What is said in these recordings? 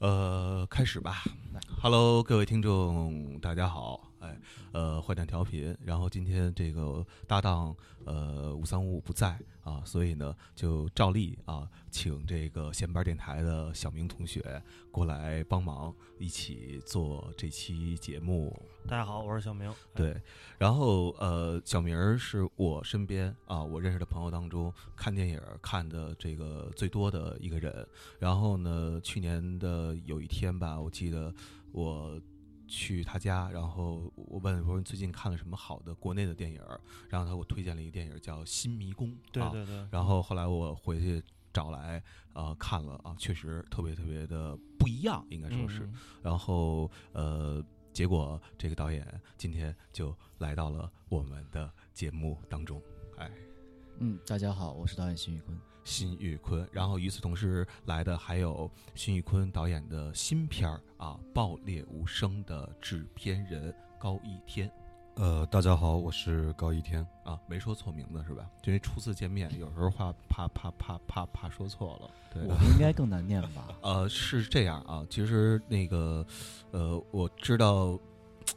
呃，开始吧。Hello，各位听众，大家好。哎，呃，坏蛋调频。然后今天这个搭档呃五三五五不在啊，所以呢就照例啊，请这个闲班电台的小明同学过来帮忙，一起做这期节目。大家好，我是小明。对，然后呃，小明儿是我身边啊，我认识的朋友当中看电影看的这个最多的一个人。然后呢，去年的有一天吧，我记得我。去他家，然后我问我说你最近看了什么好的国内的电影？然后他给我推荐了一个电影叫《新迷宫》。对对对。然后后来我回去找来呃看了啊，确实特别特别的不一样，应该说是。然后呃，结果这个导演今天就来到了我们的节目当中，哎。嗯，大家好，我是导演辛宇坤。辛玉坤，然后与此同时来的还有辛玉坤导演的新片儿啊，《爆裂无声》的制片人高一天。呃，大家好，我是高一天啊，没说错名字是吧？因为初次见面，有时候怕怕怕怕怕怕说错了。对，我应该更难念吧？呃，是这样啊，其实那个呃，我知道《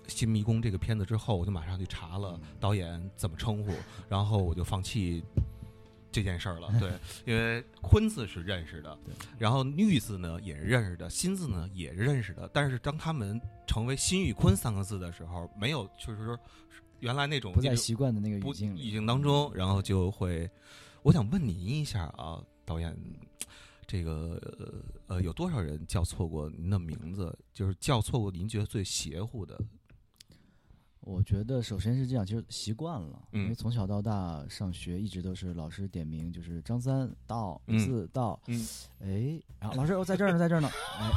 新迷宫》这个片子之后，我就马上去查了导演怎么称呼，然后我就放弃。这件事儿了，对，因为坤字是认识的，然后玉字呢也是认识的，新字呢也是认识的，但是当他们成为辛玉坤三个字的时候，没有就是说原来那种不在习惯的那个语境语境当中，然后就会，我想问您一下啊，导演，这个呃有多少人叫错过您的名字？就是叫错过您觉得最邪乎的？我觉得首先是这样，就是习惯了，因为从小到大上学一直都是老师点名，就是张三到四到，哎，然后老师我在这儿呢，在这儿呢，哎，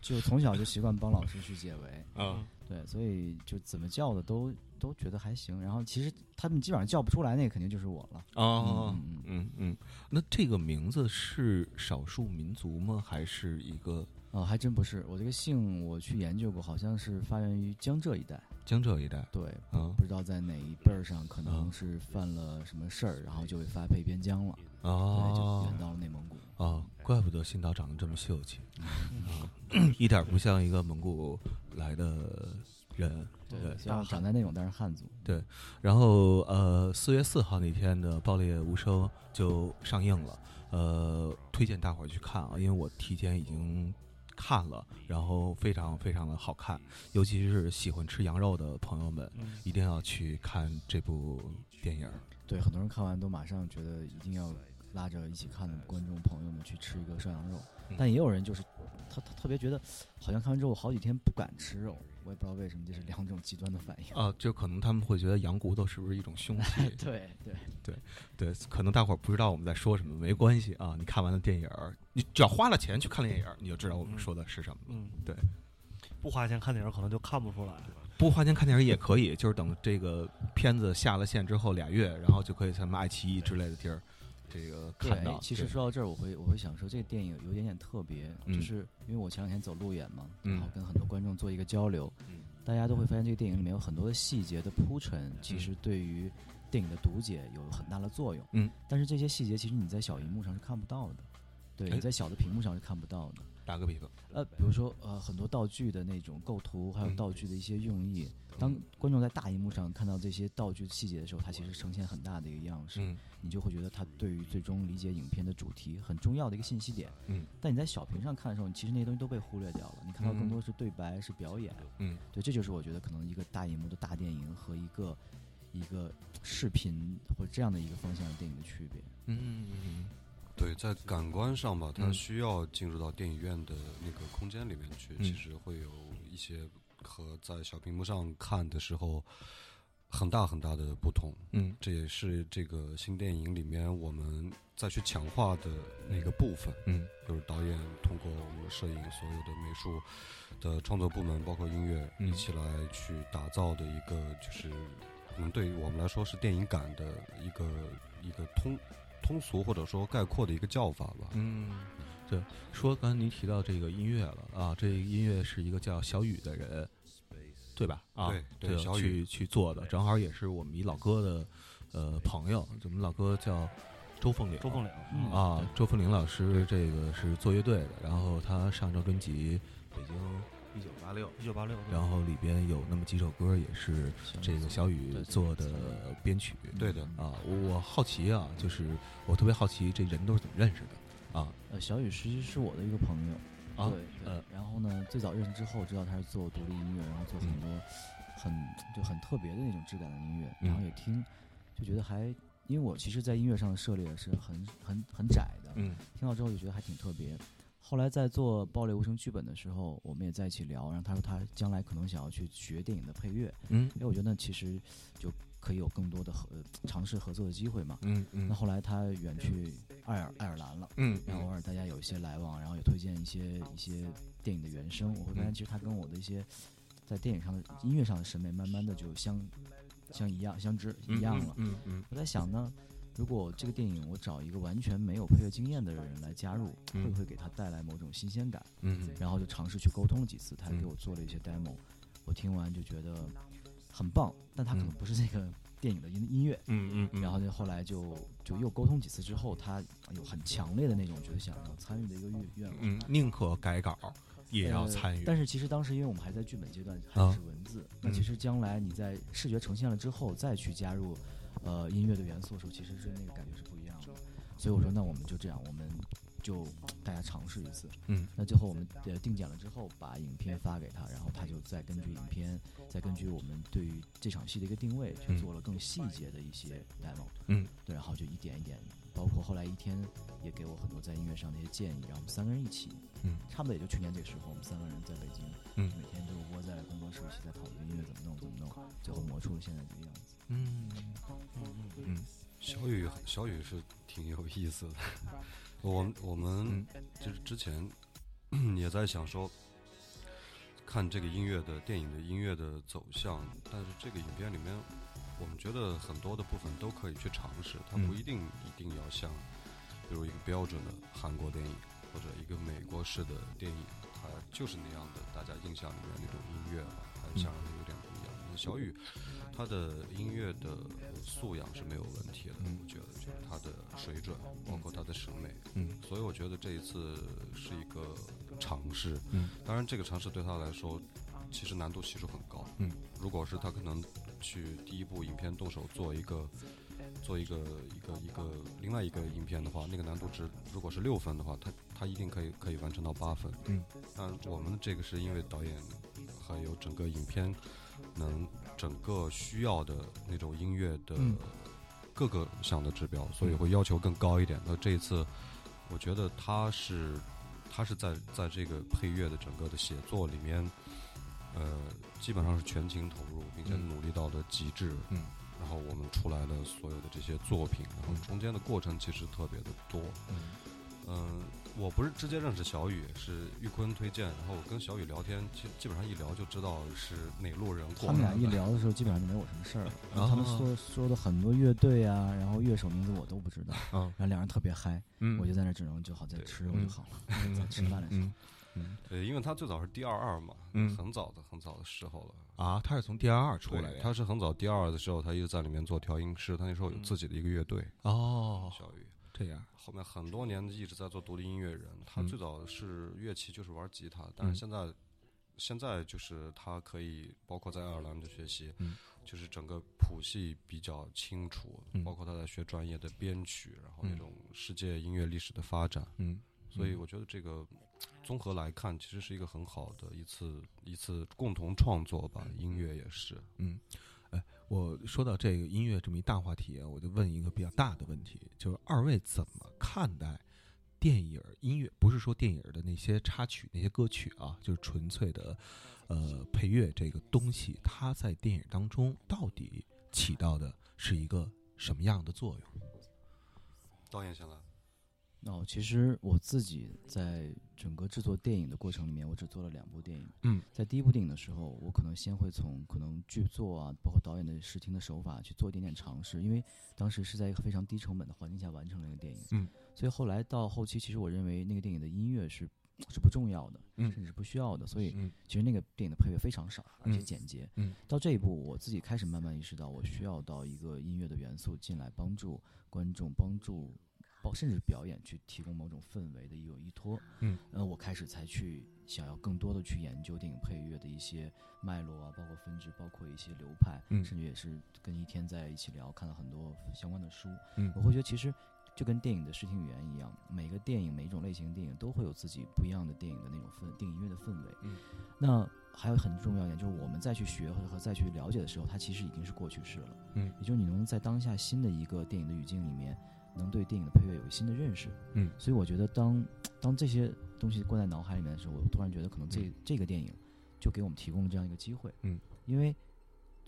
就从小就习惯帮老师去解围，啊，对，所以就怎么叫的都都觉得还行。然后其实他们基本上叫不出来，那个肯定就是我了。哦，嗯嗯嗯，那这个名字是少数民族吗？还是一个？哦，还真不是。我这个姓，我去研究过，好像是发源于江浙一带。江浙一带，对，不知道在哪一辈儿上，可能是犯了什么事儿，然后就被发配边疆了。哦，就远到了内蒙古。哦，怪不得新导长得这么秀气，一点不像一个蒙古来的人。对，像长在那种，但是汉族。对，然后呃，四月四号那天的《爆裂无声》就上映了。呃，推荐大伙儿去看啊，因为我提前已经。看了，然后非常非常的好看，尤其是喜欢吃羊肉的朋友们，一定要去看这部电影。对，很多人看完都马上觉得一定要拉着一起看的观众朋友们去吃一个涮羊肉，但也有人就是他他特别觉得好像看完之后好几天不敢吃肉。我也不知道为什么，这是两种极端的反应啊！就可能他们会觉得羊骨头是不是一种凶器？对对对对，可能大伙儿不知道我们在说什么，没关系啊！你看完了电影，你只要花了钱去看电影，你就知道我们说的是什么。嗯，对，不花钱看电影可能就看不出来。不花钱看电影也可以，就是等这个片子下了线之后俩月，然后就可以什么爱奇艺之类的地儿。这个看到，其实说到这儿，我会我会想说，这个电影有点点特别，就是因为我前两天走路演嘛，然后跟很多观众做一个交流，大家都会发现这个电影里面有很多的细节的铺陈，其实对于电影的读解有很大的作用。嗯，但是这些细节其实你在小荧幕上是看不到的，对，你在小的屏幕上是看不到的。打个比方，呃，比如说呃，很多道具的那种构图，还有道具的一些用意，当观众在大荧幕上看到这些道具细节的时候，它其实呈现很大的一个样式，你就会觉得它对于最终理解影片的主题很重要的一个信息点。嗯，但你在小屏上看的时候，其实那些东西都被忽略掉了，你看到更多是对白，是表演。嗯，对，这就是我觉得可能一个大荧幕的大电影和一个一个视频或者这样的一个方向的电影的区别。嗯嗯嗯。对，在感官上吧，它需要进入到电影院的那个空间里面去，其实会有一些和在小屏幕上看的时候很大很大的不同。嗯，这也是这个新电影里面我们再去强化的那个部分。嗯，就是导演通过我们摄影所有的美术的创作部门，包括音乐一起来去打造的一个，就是可能对于我们来说是电影感的一个一个通。通俗或者说概括的一个叫法吧。嗯，对，说刚才您提到这个音乐了啊，这音乐是一个叫小雨的人，对吧？啊，对，小雨。去做的，正好也是我们一老哥的呃朋友，我们老哥叫周凤岭，周凤岭啊，周凤岭老师这个是做乐队的，然后他上张专辑《北京一九八六》，一九八六，然后里边有那么几首歌也是这个小雨做的编曲，对的啊，我好奇啊，就是我特别好奇这人都是怎么认识的啊？呃，小雨实际是我的一个朋友啊，对，呃，然后呢，最早认识之后知道他是做独立音乐，然后做很多很就很特别的那种质感的音乐，然后也听，就觉得还，因为我其实，在音乐上的涉猎是很很很窄的，嗯，听到之后就觉得还挺特别。后来在做《爆裂无声》剧本的时候，我们也在一起聊，然后他说他将来可能想要去学电影的配乐，嗯，因为我觉得其实就可以有更多的合尝试合作的机会嘛，嗯嗯。那后来他远去爱尔爱尔兰了，嗯，然后偶尔大家有一些来往，然后也推荐一些一些电影的原声，我会发现其实他跟我的一些在电影上的音乐上的审美，慢慢的就相相一样相知一样了，嗯嗯。我在想呢。如果这个电影我找一个完全没有配乐经验的人来加入，会不会给他带来某种新鲜感？嗯，然后就尝试去沟通了几次，他给我做了一些 demo，我听完就觉得很棒，但他可能不是这个电影的音音乐。嗯嗯。然后就后来就就又沟通几次之后，他有很强烈的那种觉得想要参与的一个愿愿望。嗯，宁可改稿也要参与。但是其实当时因为我们还在剧本阶段，还是文字，那其实将来你在视觉呈现了之后再去加入。呃，音乐的元素的时候，其实是那个感觉是不一样的，所以我说，那我们就这样，我们就大家尝试一次。嗯，那最后我们呃定剪了之后，把影片发给他，然后他就再根据影片，再根据我们对于这场戏的一个定位，去做了更细节的一些 demo。嗯，对，然后就一点一点，包括后来一天也给我很多在音乐上的一些建议，然后我们三个人一起，嗯，差不多也就去年这个时候，我们三个人在北京，嗯，每天就窝在工作室一起在讨论音乐怎么弄怎么弄，最后磨出了现在这个样子。嗯嗯嗯，小雨小雨是挺有意思的。我 我们就是之前也在想说，看这个音乐的电影的音乐的走向，但是这个影片里面，我们觉得很多的部分都可以去尝试，它不一定一定要像，比如一个标准的韩国电影或者一个美国式的电影，它就是那样的，大家印象里面那种音乐吧，还像有点不一样。小雨。他的音乐的素养是没有问题的，我觉得就是他的水准，包括他的审美，嗯，所以我觉得这一次是一个尝试，嗯，当然这个尝试对他来说其实难度系数很高，嗯，如果是他可能去第一部影片动手做一个做一个一个一个另外一个影片的话，那个难度值如果是六分的话，他他一定可以可以完成到八分，嗯，但我们这个是因为导演还有整个影片能。整个需要的那种音乐的各个项的指标，所以会要求更高一点。那这一次，我觉得他是他是在在这个配乐的整个的写作里面，呃，基本上是全情投入，并且努力到了极致。嗯，然后我们出来的所有的这些作品，然后中间的过程其实特别的多。嗯，嗯。我不是直接认识小雨，是玉坤推荐，然后我跟小雨聊天，基基本上一聊就知道是哪路人。他们俩一聊的时候，基本上就没我什么事儿了。然后他们说说的很多乐队啊，然后乐手名字我都不知道。然后两人特别嗨，我就在那只能就好在吃肉就好了，在吃饭的时候。嗯，对，因为他最早是 D 二二嘛，嗯，很早的很早的时候了啊。他是从 D 二二出来的，他是很早 D 二二的时候，他一直在里面做调音师，他那时候有自己的一个乐队。哦，小雨。这样，后面很多年一直在做独立音乐人。他最早是乐器，就是玩吉他，但是现在，现在就是他可以包括在爱尔兰的学习，就是整个谱系比较清楚，包括他在学专业的编曲，然后那种世界音乐历史的发展。嗯，所以我觉得这个综合来看，其实是一个很好的一次一次共同创作吧。音乐也是，嗯。我说到这个音乐这么一大话题啊，我就问一个比较大的问题，就是二位怎么看待电影音乐？不是说电影的那些插曲、那些歌曲啊，就是纯粹的呃配乐这个东西，它在电影当中到底起到的是一个什么样的作用？导演先来。哦，其实我自己在整个制作电影的过程里面，我只做了两部电影。嗯，在第一部电影的时候，我可能先会从可能剧作啊，包括导演的视听的手法去做一点点尝试，因为当时是在一个非常低成本的环境下完成了一个电影。嗯，所以后来到后期，其实我认为那个电影的音乐是是不重要的，甚至是不需要的。所以嗯，其实那个电影的配乐非常少，而且简洁。嗯，到这一步，我自己开始慢慢意识到，我需要到一个音乐的元素进来，帮助观众，帮助。包甚至表演去提供某种氛围的一种依托。嗯，呃，我开始才去想要更多的去研究电影配乐的一些脉络啊，包括分支，包括一些流派，嗯，甚至也是跟一天在一起聊，看了很多相关的书。嗯，我会觉得其实就跟电影的视听语言一样，每个电影每一种类型的电影都会有自己不一样的电影的那种氛，电影音乐的氛围。嗯，那还有很重要一点就是我们再去学和和再去了解的时候，它其实已经是过去式了。嗯，也就是你能在当下新的一个电影的语境里面。能对电影的配乐有新的认识，嗯，所以我觉得当当这些东西灌在脑海里面的时候，我突然觉得可能这这个电影就给我们提供了这样一个机会，嗯，因为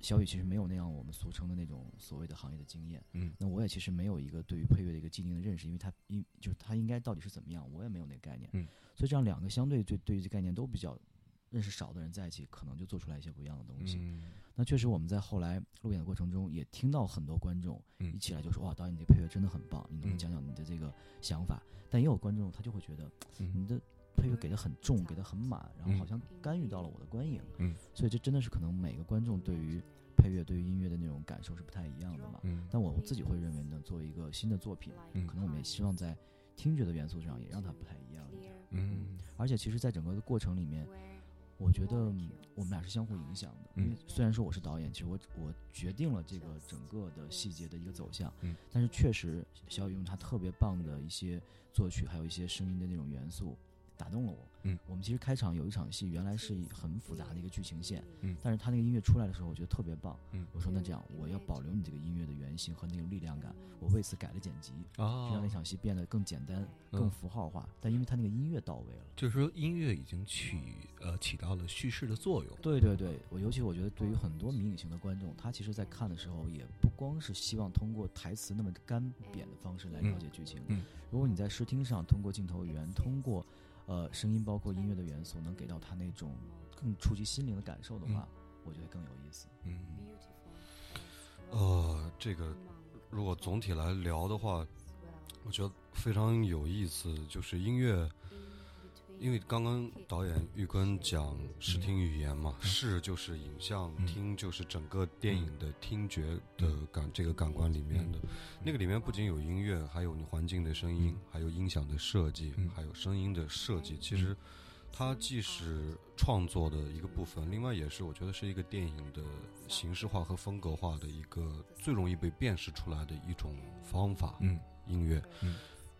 小雨其实没有那样我们俗称的那种所谓的行业的经验，嗯，那我也其实没有一个对于配乐的一个既定的认识，因为它应就是它应该到底是怎么样，我也没有那个概念，嗯，所以这样两个相对对对于这概念都比较认识少的人在一起，可能就做出来一些不一样的东西，嗯。那确实，我们在后来路演的过程中，也听到很多观众一起来就说：“哇，导演，你这配乐真的很棒，你能不能讲讲你的这个想法？”但也有观众他就会觉得，你的配乐给的很重，给的很满，然后好像干预到了我的观影。嗯，所以这真的是可能每个观众对于配乐、对于音乐的那种感受是不太一样的嘛。嗯，但我自己会认为呢，作为一个新的作品，可能我们也希望在听觉的元素上也让它不太一样一点。嗯，而且其实，在整个的过程里面。我觉得我们俩是相互影响的，因为虽然说我是导演，其实我我决定了这个整个的细节的一个走向，嗯，但是确实小雨用他特别棒的一些作曲，还有一些声音的那种元素。打动了我。嗯，我们其实开场有一场戏，原来是很复杂的一个剧情线。嗯，但是他那个音乐出来的时候，我觉得特别棒。嗯，我说那这样，我要保留你这个音乐的原型和那种力量感，我为此改了剪辑，啊，让那场戏变得更简单、更符号化。但因为他那个音乐到位了，就是说音乐已经起呃起到了叙事的作用。对对对，我尤其我觉得对于很多迷影型的观众，他其实在看的时候，也不光是希望通过台词那么干瘪的方式来了解剧情。嗯，如果你在视听上通过镜头语言，通过呃，声音包括音乐的元素，能给到他那种更触及心灵的感受的话，我觉得更有意思。嗯，呃，这个如果总体来聊的话，我觉得非常有意思，就是音乐，因为刚刚导演玉根讲视听语言嘛，视就是影像，听就是整个电影的听觉的感，这个感官里面的，那个里面不仅有音乐，还有你环境的声音，还有音响的设计，还有声音的设计，其实。它既是创作的一个部分，另外也是我觉得是一个电影的形式化和风格化的一个最容易被辨识出来的一种方法。嗯，音乐，嗯，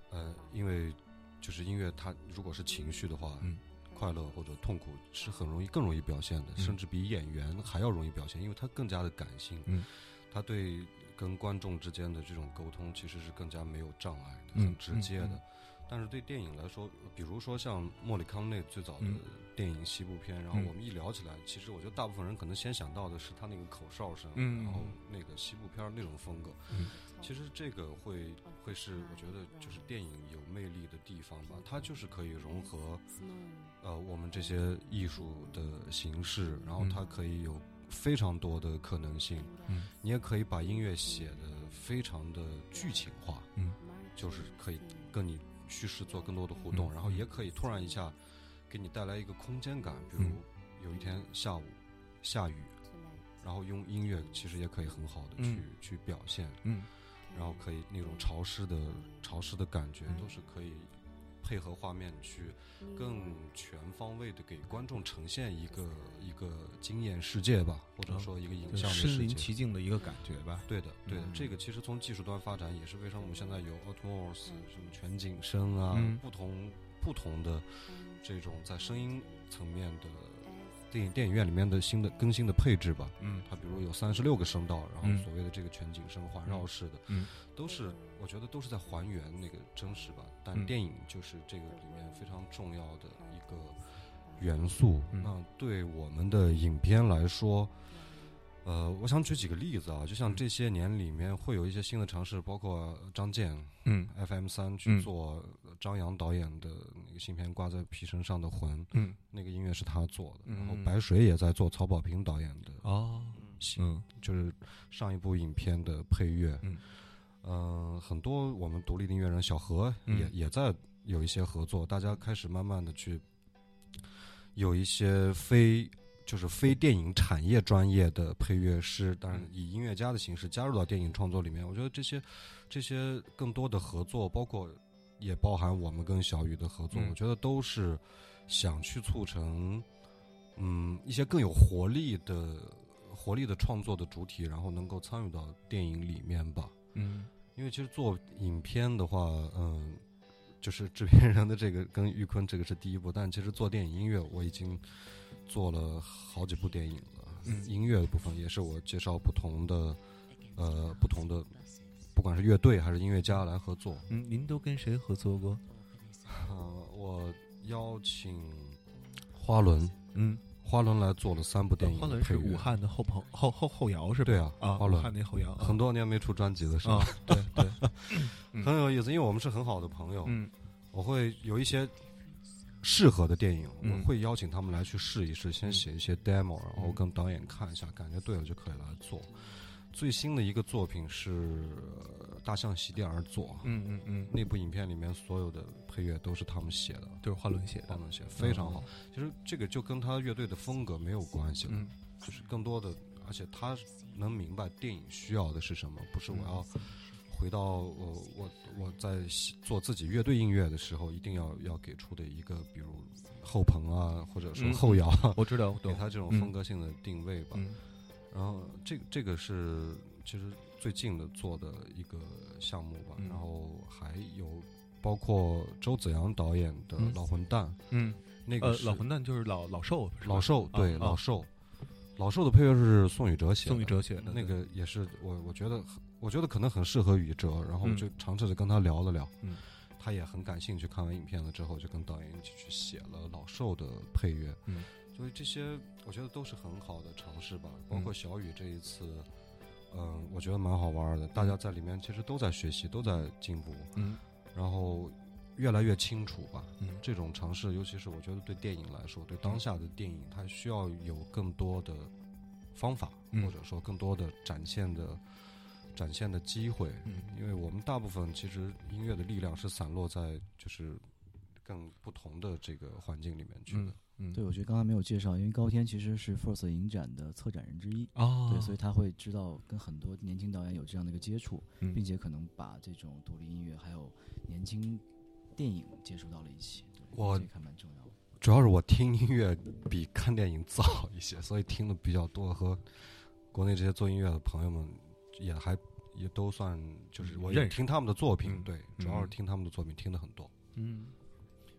呃，因为就是音乐，它如果是情绪的话，嗯，快乐或者痛苦是很容易更容易表现的，甚至比演员还要容易表现，因为它更加的感性。嗯，它对跟观众之间的这种沟通其实是更加没有障碍的，很直接的。但是对电影来说，比如说像莫里康内最早的电影西部片，然后我们一聊起来，其实我觉得大部分人可能先想到的是他那个口哨声，然后那个西部片那种风格。其实这个会会是我觉得就是电影有魅力的地方吧，它就是可以融合呃我们这些艺术的形式，然后它可以有非常多的可能性。嗯，你也可以把音乐写的非常的剧情化，嗯，就是可以跟你。叙事做更多的互动，然后也可以突然一下给你带来一个空间感，比如有一天下午下雨，然后用音乐其实也可以很好的去去表现，嗯，然后可以那种潮湿的潮湿的感觉都是可以配合画面去更全方位的给观众呈现一个一个惊艳世界吧，或者说一个影像的身临其境的一个感觉吧。对的，对的，这个其实从技术端发展也是为什么我们现在有 Atmos 什么全景声啊，不同不同的这种在声音层面的。电影电影院里面的新的更新的配置吧，嗯，它比如有三十六个声道，然后所谓的这个全景声环绕式的，嗯，都是我觉得都是在还原那个真实吧。但电影就是这个里面非常重要的一个元素。那对我们的影片来说，呃，我想举几个例子啊，就像这些年里面会有一些新的尝试，包括张健，嗯，FM 三去做张扬导演的那个新片《挂在皮绳上的魂》，嗯，那个音乐是他做的。然后白水也在做曹保平导演的哦，嗯，就是上一部影片的配乐，嗯，呃，很多我们独立的音乐人小何也也在有一些合作，大家开始慢慢的去有一些非。就是非电影产业专业的配乐师，当然以音乐家的形式加入到电影创作里面。我觉得这些这些更多的合作，包括也包含我们跟小雨的合作，我觉得都是想去促成嗯一些更有活力的活力的创作的主体，然后能够参与到电影里面吧。嗯，因为其实做影片的话，嗯。就是制片人的这个跟玉坤这个是第一步，但其实做电影音乐我已经做了好几部电影了。嗯，音乐的部分也是我介绍不同的呃不同的，不管是乐队还是音乐家来合作。嗯，您都跟谁合作过？呃，我邀请花轮，嗯，花轮来做了三部电影。花轮是武汉的后朋后后后摇是吧？对啊，啊，花轮武汉那后摇，很多年没出专辑的时候，对对，很有意思，因为我们是很好的朋友。嗯。我会有一些适合的电影，我会邀请他们来去试一试，先写一些 demo，然后跟导演看一下，感觉对了就可以来做。最新的一个作品是《大象席地而坐》，嗯嗯嗯，那部影片里面所有的配乐都是他们写的，都是花轮写，花轮写非常好。其实这个就跟他乐队的风格没有关系了，就是更多的，而且他能明白电影需要的是什么，不是我要。回到我我我在做自己乐队音乐的时候，一定要要给出的一个，比如后朋啊，或者说后摇，我知道，给他这种风格性的定位吧。然后这这个是其实最近的做的一个项目吧。然后还有包括周子阳导演的《老混蛋》，嗯，那个老混蛋就是老老寿，老寿对老寿，老寿的配乐是宋宇哲写的，宋宇哲写的那个也是我我觉得。我觉得可能很适合宇哲，然后就尝试着跟他聊了聊，嗯，他也很感兴趣。看完影片了之后，就跟导演一起去写了老寿的配乐，嗯，所以这些我觉得都是很好的尝试吧。包括小雨这一次，嗯，我觉得蛮好玩的。大家在里面其实都在学习，都在进步，嗯，然后越来越清楚吧。嗯，这种尝试，尤其是我觉得对电影来说，对当下的电影，它需要有更多的方法，或者说更多的展现的。展现的机会，嗯，因为我们大部分其实音乐的力量是散落在就是更不同的这个环境里面去的。嗯，对，我觉得刚才没有介绍，因为高天其实是 Force 影展的策展人之一哦，对，所以他会知道跟很多年轻导演有这样的一个接触，并且可能把这种独立音乐还有年轻电影接触到了一起。我看蛮重要的，主要是我听音乐比看电影早一些，所以听的比较多，和国内这些做音乐的朋友们。也还也都算，就是我也听他们的作品，对，主要是听他们的作品，听的很多。嗯，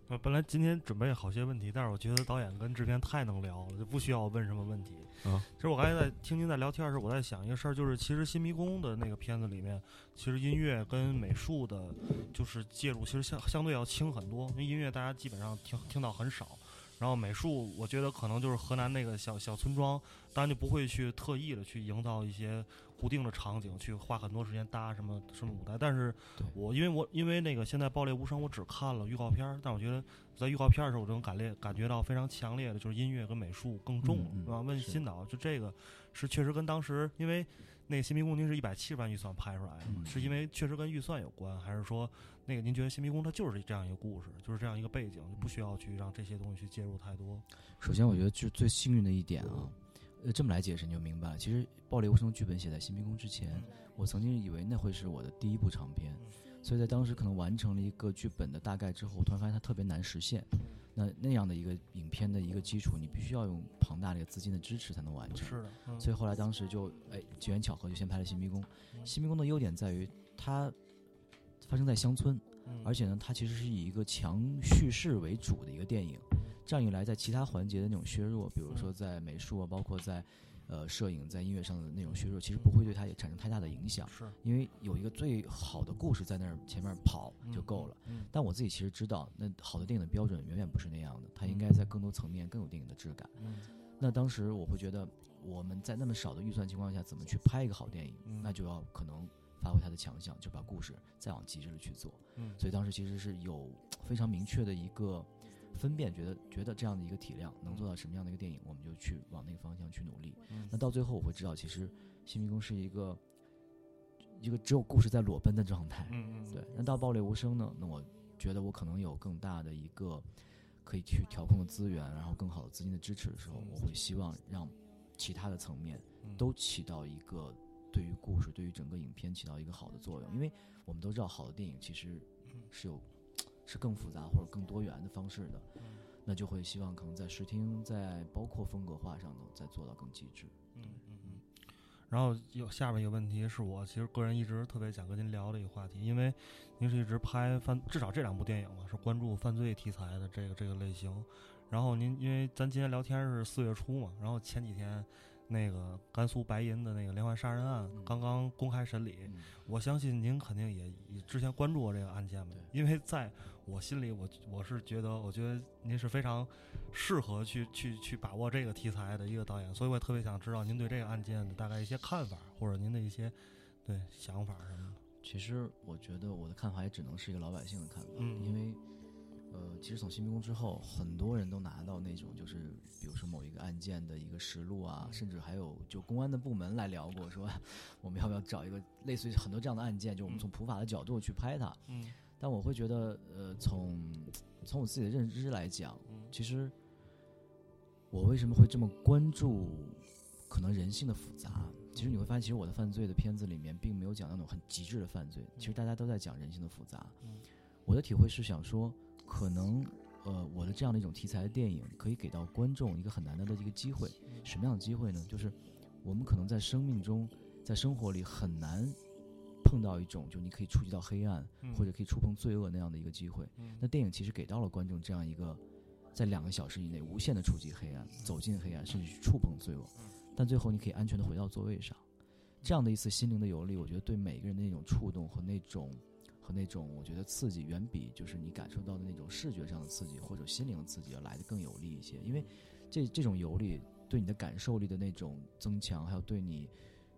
呃，本来今天准备好些问题，但是我觉得导演跟制片太能聊了，就不需要问什么问题。啊，其实我刚才在听您在聊天的时候，我在想一个事儿，就是其实《新迷宫》的那个片子里面，其实音乐跟美术的，就是介入，其实相相对要轻很多，因为音乐大家基本上听听到很少。然后美术，我觉得可能就是河南那个小小村庄，当然就不会去特意的去营造一些固定的场景，去花很多时间搭什么什么舞台。但是我因为我因为那个现在《爆裂无声》，我只看了预告片，但我觉得在预告片的时候，我就能感烈感觉到非常强烈的，就是音乐跟美术更重，是吧？问新导，就这个是确实跟当时因为那个《新迷宫》您是一百七十万预算拍出来的，是因为确实跟预算有关，还是说？那个，您觉得《新迷宫》它就是这样一个故事，就是这样一个背景，就不需要去让这些东西去介入太多。首先，我觉得就最幸运的一点啊，呃，这么来解释你就明白了。其实《暴力无声》剧本写在《新迷宫》之前，我曾经以为那会是我的第一部长片，所以在当时可能完成了一个剧本的大概之后，我突然发现它特别难实现。那那样的一个影片的一个基础，你必须要用庞大的一个资金的支持才能完成。是的。所以后来当时就哎机缘巧合就先拍了《新迷宫》。《新迷宫》的优点在于它。发生在乡村，而且呢，它其实是以一个强叙事为主的一个电影。这样一来，在其他环节的那种削弱，比如说在美术啊，包括在呃摄影、在音乐上的那种削弱，其实不会对它也产生太大的影响。是，因为有一个最好的故事在那儿前面跑就够了。但我自己其实知道，那好的电影的标准远远不是那样的，它应该在更多层面更有电影的质感。那当时我会觉得，我们在那么少的预算情况下，怎么去拍一个好电影？那就要可能。发挥他的强项，就把故事再往极致的去做。嗯，所以当时其实是有非常明确的一个分辨，觉得觉得这样的一个体量能做到什么样的一个电影，我们就去往那个方向去努力。嗯，那到最后我会知道，其实《新迷宫》是一个一个只有故事在裸奔的状态。嗯嗯，对。那到《爆裂无声》呢？那我觉得我可能有更大的一个可以去调控的资源，然后更好的资金的支持的时候，我会希望让其他的层面都起到一个对于故事、对于整个影片起到一个好的作用。因为我们都知道，好的电影其实是有是更复杂或者更多元的方式的，那就会希望可能在视听、在包括风格化上能再做到更极致。嗯嗯嗯。然后有下面一个问题是我其实个人一直特别想跟您聊的一个话题，因为您是一直拍犯，至少这两部电影嘛是关注犯罪题材的这个这个类型。然后您因为咱今天聊天是四月初嘛，然后前几天。那个甘肃白银的那个连环杀人案刚刚公开审理，我相信您肯定也之前关注过这个案件吧？因为在我心里，我我是觉得，我觉得您是非常适合去去去把握这个题材的一个导演，所以我也特别想知道您对这个案件的大概一些看法，或者您的一些对想法什么的。其实我觉得我的看法也只能是一个老百姓的看法，因为。呃，其实从新民工之后，很多人都拿到那种，就是比如说某一个案件的一个实录啊，甚至还有就公安的部门来聊过，说我们要不要找一个类似于很多这样的案件，就我们从普法的角度去拍它。嗯。但我会觉得，呃，从从我自己的认知来讲，其实我为什么会这么关注可能人性的复杂？其实你会发现，其实我的犯罪的片子里面并没有讲那种很极致的犯罪，其实大家都在讲人性的复杂。嗯。我的体会是想说。可能，呃，我的这样的一种题材的电影，可以给到观众一个很难得的一个机会。什么样的机会呢？就是我们可能在生命中，在生活里很难碰到一种，就你可以触及到黑暗，或者可以触碰罪恶那样的一个机会。那电影其实给到了观众这样一个，在两个小时以内无限的触及黑暗，走进黑暗，甚至去触碰罪恶。但最后你可以安全的回到座位上，这样的一次心灵的游历，我觉得对每个人的那种触动和那种。和那种我觉得刺激远比就是你感受到的那种视觉上的刺激或者心灵的刺激要来的更有利一些，因为这这种游历对你的感受力的那种增强，还有对你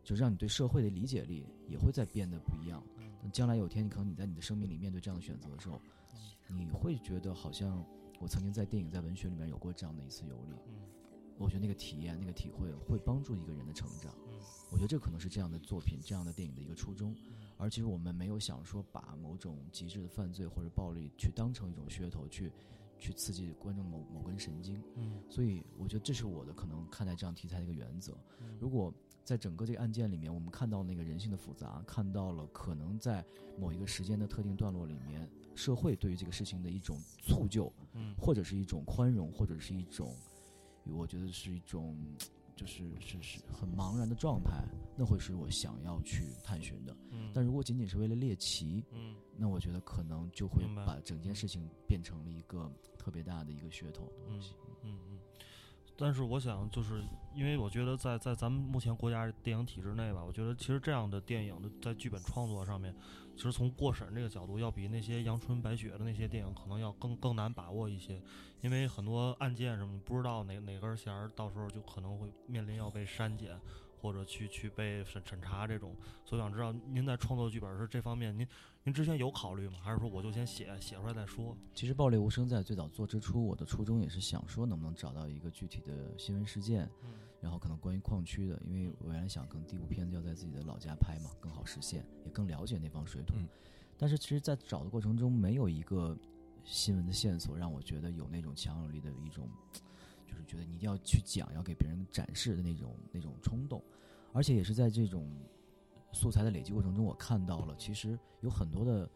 就让你对社会的理解力也会在变得不一样。那将来有天你可能你在你的生命里面对这样的选择的时候，你会觉得好像我曾经在电影在文学里面有过这样的一次游历。我觉得那个体验那个体会会帮助一个人的成长。我觉得这可能是这样的作品这样的电影的一个初衷。而其实我们没有想说把某种极致的犯罪或者暴力去当成一种噱头，去去刺激观众某某根神经。嗯，所以我觉得这是我的可能看待这样题材的一个原则。如果在整个这个案件里面，我们看到那个人性的复杂，看到了可能在某一个时间的特定段落里面，社会对于这个事情的一种促就，嗯，或者是一种宽容，或者是一种，我觉得是一种。就是是是很茫然的状态，那会是我想要去探寻的。嗯，但如果仅仅是为了猎奇，嗯，那我觉得可能就会把整件事情变成了一个特别大的一个噱头的东西。嗯嗯。但是我想，就是因为我觉得在在咱们目前国家电影体制内吧，我觉得其实这样的电影的在剧本创作上面，其实从过审这个角度，要比那些阳春白雪的那些电影可能要更更难把握一些。因为很多案件什么不知道哪哪根弦儿，到时候就可能会面临要被删减，或者去去被审审查这种。所以想知道您在创作剧本时这方面，您您之前有考虑吗？还是说我就先写写出来再说？其实《暴力无声》在最早做之初，我的初衷也是想说能不能找到一个具体的新闻事件，然后可能关于矿区的，因为我原来想可能第一部片子要在自己的老家拍嘛，更好实现，也更了解那方水土。但是其实，在找的过程中，没有一个。新闻的线索让我觉得有那种强有力的一种，就是觉得你一定要去讲，要给别人展示的那种那种冲动，而且也是在这种素材的累积过程中，我看到了其实有很多的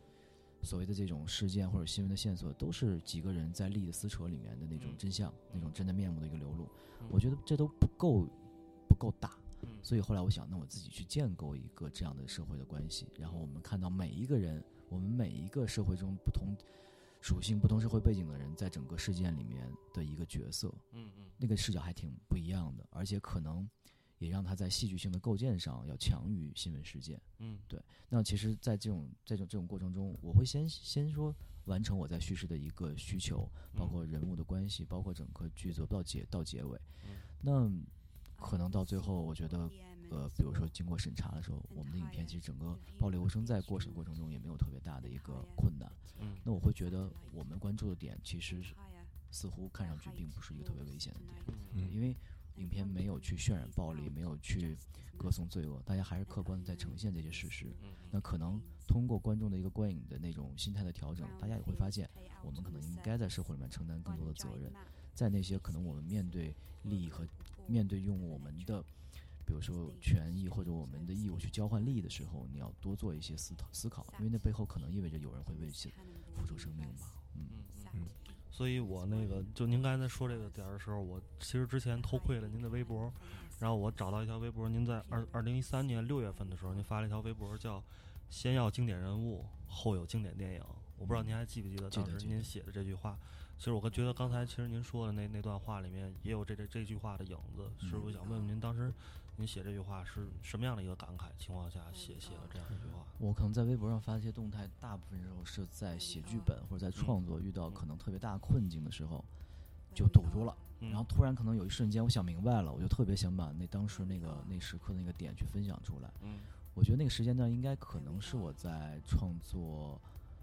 所谓的这种事件或者新闻的线索，都是几个人在利益的撕扯里面的那种真相，那种真的面目的一个流露。我觉得这都不够不够大，所以后来我想，那我自己去建构一个这样的社会的关系，然后我们看到每一个人，我们每一个社会中不同。属性不同社会背景的人在整个事件里面的一个角色，嗯嗯，那个视角还挺不一样的，而且可能也让它在戏剧性的构建上要强于新闻事件，嗯，对。那其实，在这种这种这种过程中，我会先先说完成我在叙事的一个需求，包括人物的关系，包括整个剧作到结到结尾，那可能到最后，我觉得。呃，比如说经过审查的时候，我们的影片其实整个暴力无声在过审过程中也没有特别大的一个困难。嗯，那我会觉得我们关注的点其实似乎看上去并不是一个特别危险的点。嗯，因为影片没有去渲染暴力，没有去歌颂罪恶，大家还是客观的在呈现这些事实。那可能通过观众的一个观影的那种心态的调整，大家也会发现，我们可能应该在社会里面承担更多的责任，在那些可能我们面对利益和面对用我们的，比如说权益或者我们的义务去交换利益的时候，你要多做一些思考思考，因为那背后可能意味着有人会为此付出生命吧。嗯嗯。所以我那个，就您刚才在说这个点儿的时候，我其实之前偷窥了您的微博，然后我找到一条微博，您在二二零一三年六月份的时候，您发了一条微博，叫“先要经典人物，后有经典电影”。我不知道您还记不记得当时您写的这句话。其实我觉得刚才其实您说的那那段话里面也有这这这句话的影子。是我想问问您当时。您写这句话是什么样的一个感慨情况下写写了这样一句话？我可能在微博上发一些动态，大部分时候是在写剧本或者在创作遇到可能特别大困境的时候，就堵住了。然后突然可能有一瞬间我想明白了，我就特别想把那当时那个那时刻的那个点去分享出来。嗯，我觉得那个时间段应该可能是我在创作，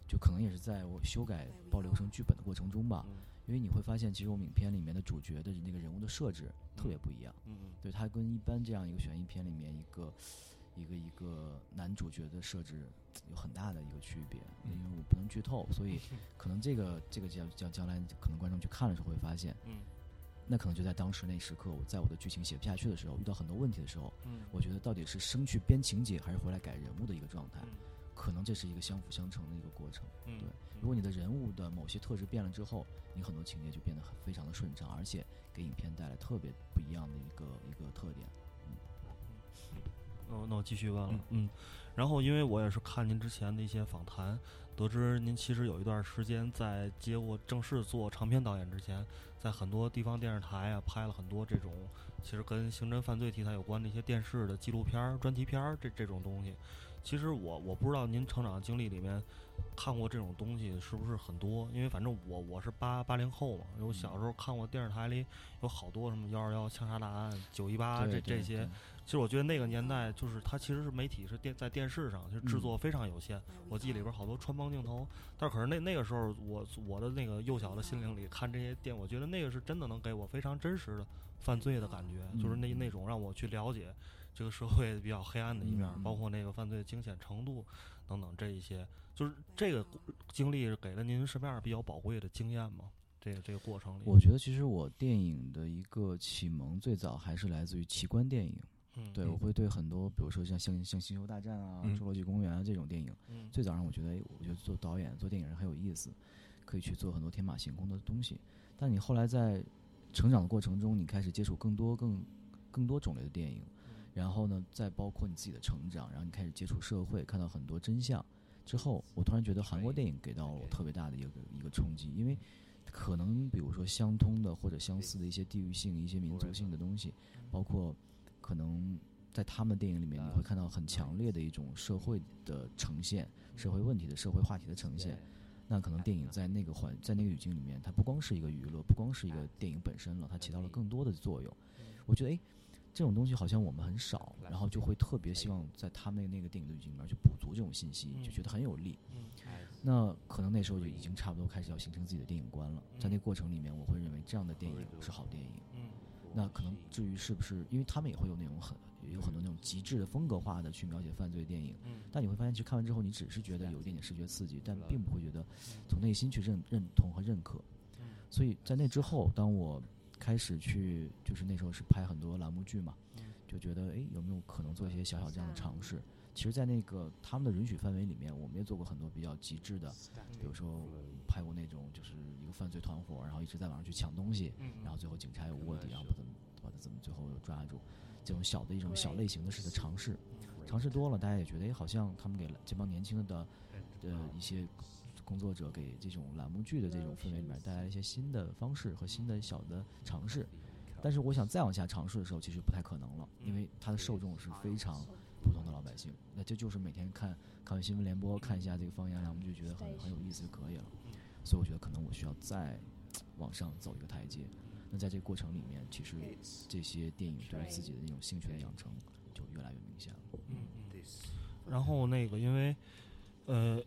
就可能也是在我修改《暴流成剧本的过程中吧。因为你会发现，其实我们影片里面的主角的那个人物的设置特别不一样。嗯嗯，对他跟一般这样一个悬疑片里面一个一个一个男主角的设置有很大的一个区别。因为我不能剧透，所以 可能这个这个将将将来可能观众去看的时候会发现，嗯，那可能就在当时那时刻，我在我的剧情写不下去的时候，遇到很多问题的时候，嗯，我觉得到底是生去编情节还是回来改人物的一个状态。可能这是一个相辅相成的一个过程，对。如果你的人物的某些特质变了之后，你很多情节就变得很非常的顺畅，而且给影片带来特别不一样的一个一个特点。嗯，哦，那我继续问了，嗯。然后，因为我也是看您之前的一些访谈，得知您其实有一段时间在接过正式做长篇导演之前，在很多地方电视台啊拍了很多这种其实跟刑侦犯罪题材有关的一些电视的纪录片、专题片这这种东西。其实我我不知道您成长经历里面看过这种东西是不是很多，因为反正我我是八八零后嘛，我小时候看过电视台里有好多什么幺二幺枪杀大案、九一八这这些。其实我觉得那个年代就是它其实是媒体是电在电视上，就制作非常有限。我记里边好多穿帮镜头，但可是那那个时候我我的那个幼小的心灵里看这些电，我觉得那个是真的能给我非常真实的犯罪的感觉，就是那那种让我去了解。这个社会比较黑暗的一面，包括那个犯罪惊险程度等等这一些，就是这个经历给了您什么样比较宝贵的经验吗？这个这个过程里，我觉得其实我电影的一个启蒙最早还是来自于奇观电影。嗯，对我会对很多，比如说像像像《星球大战》啊、《侏罗纪公园》啊这种电影，最早让我觉得，我觉得做导演做电影人很有意思，可以去做很多天马行空的东西。但你后来在成长的过程中，你开始接触更多更更多种类的电影。然后呢，再包括你自己的成长，然后你开始接触社会，看到很多真相之后，我突然觉得韩国电影给到我特别大的一个一个冲击，因为可能比如说相通的或者相似的一些地域性、一些民族性的东西，包括可能在他们的电影里面，你会看到很强烈的一种社会的呈现、社会问题的社会话题的呈现。那可能电影在那个环在那个语境里面，它不光是一个娱乐，不光是一个电影本身了，它起到了更多的作用。我觉得，哎。这种东西好像我们很少，然后就会特别希望在他们那个电影的语境里面去补足这种信息，就觉得很有力。那可能那时候就已经差不多开始要形成自己的电影观了。在那过程里面，我会认为这样的电影是好电影。那可能至于是不是，因为他们也会有那种很有很多那种极致的风格化的去描写犯罪电影。但你会发现，其实看完之后，你只是觉得有一点点视觉刺激，但并不会觉得从内心去认认同和认可。所以在那之后，当我。开始去，就是那时候是拍很多栏目剧嘛，就觉得哎，有没有可能做一些小小这样的尝试？其实，在那个他们的允许范围里面，我们也做过很多比较极致的，比如说拍过那种就是一个犯罪团伙，然后一直在网上去抢东西，然后最后警察有卧底，然后把他们把他怎么最后抓住，这种小的一种小类型的式的尝试，尝试多了，大家也觉得哎，好像他们给这帮年轻的的一些。工作者给这种栏目剧的这种氛围里面带来一些新的方式和新的小的尝试，但是我想再往下尝试的时候，其实不太可能了，因为它的受众是非常普通的老百姓，那这就是每天看看新闻联播，看一下这个方言栏目剧，觉得很很有意思就可以了。所以我觉得可能我需要再往上走一个台阶。那在这个过程里面，其实这些电影对于自己的那种兴趣的养成就越来越明显了。嗯嗯。然后那个因为呃。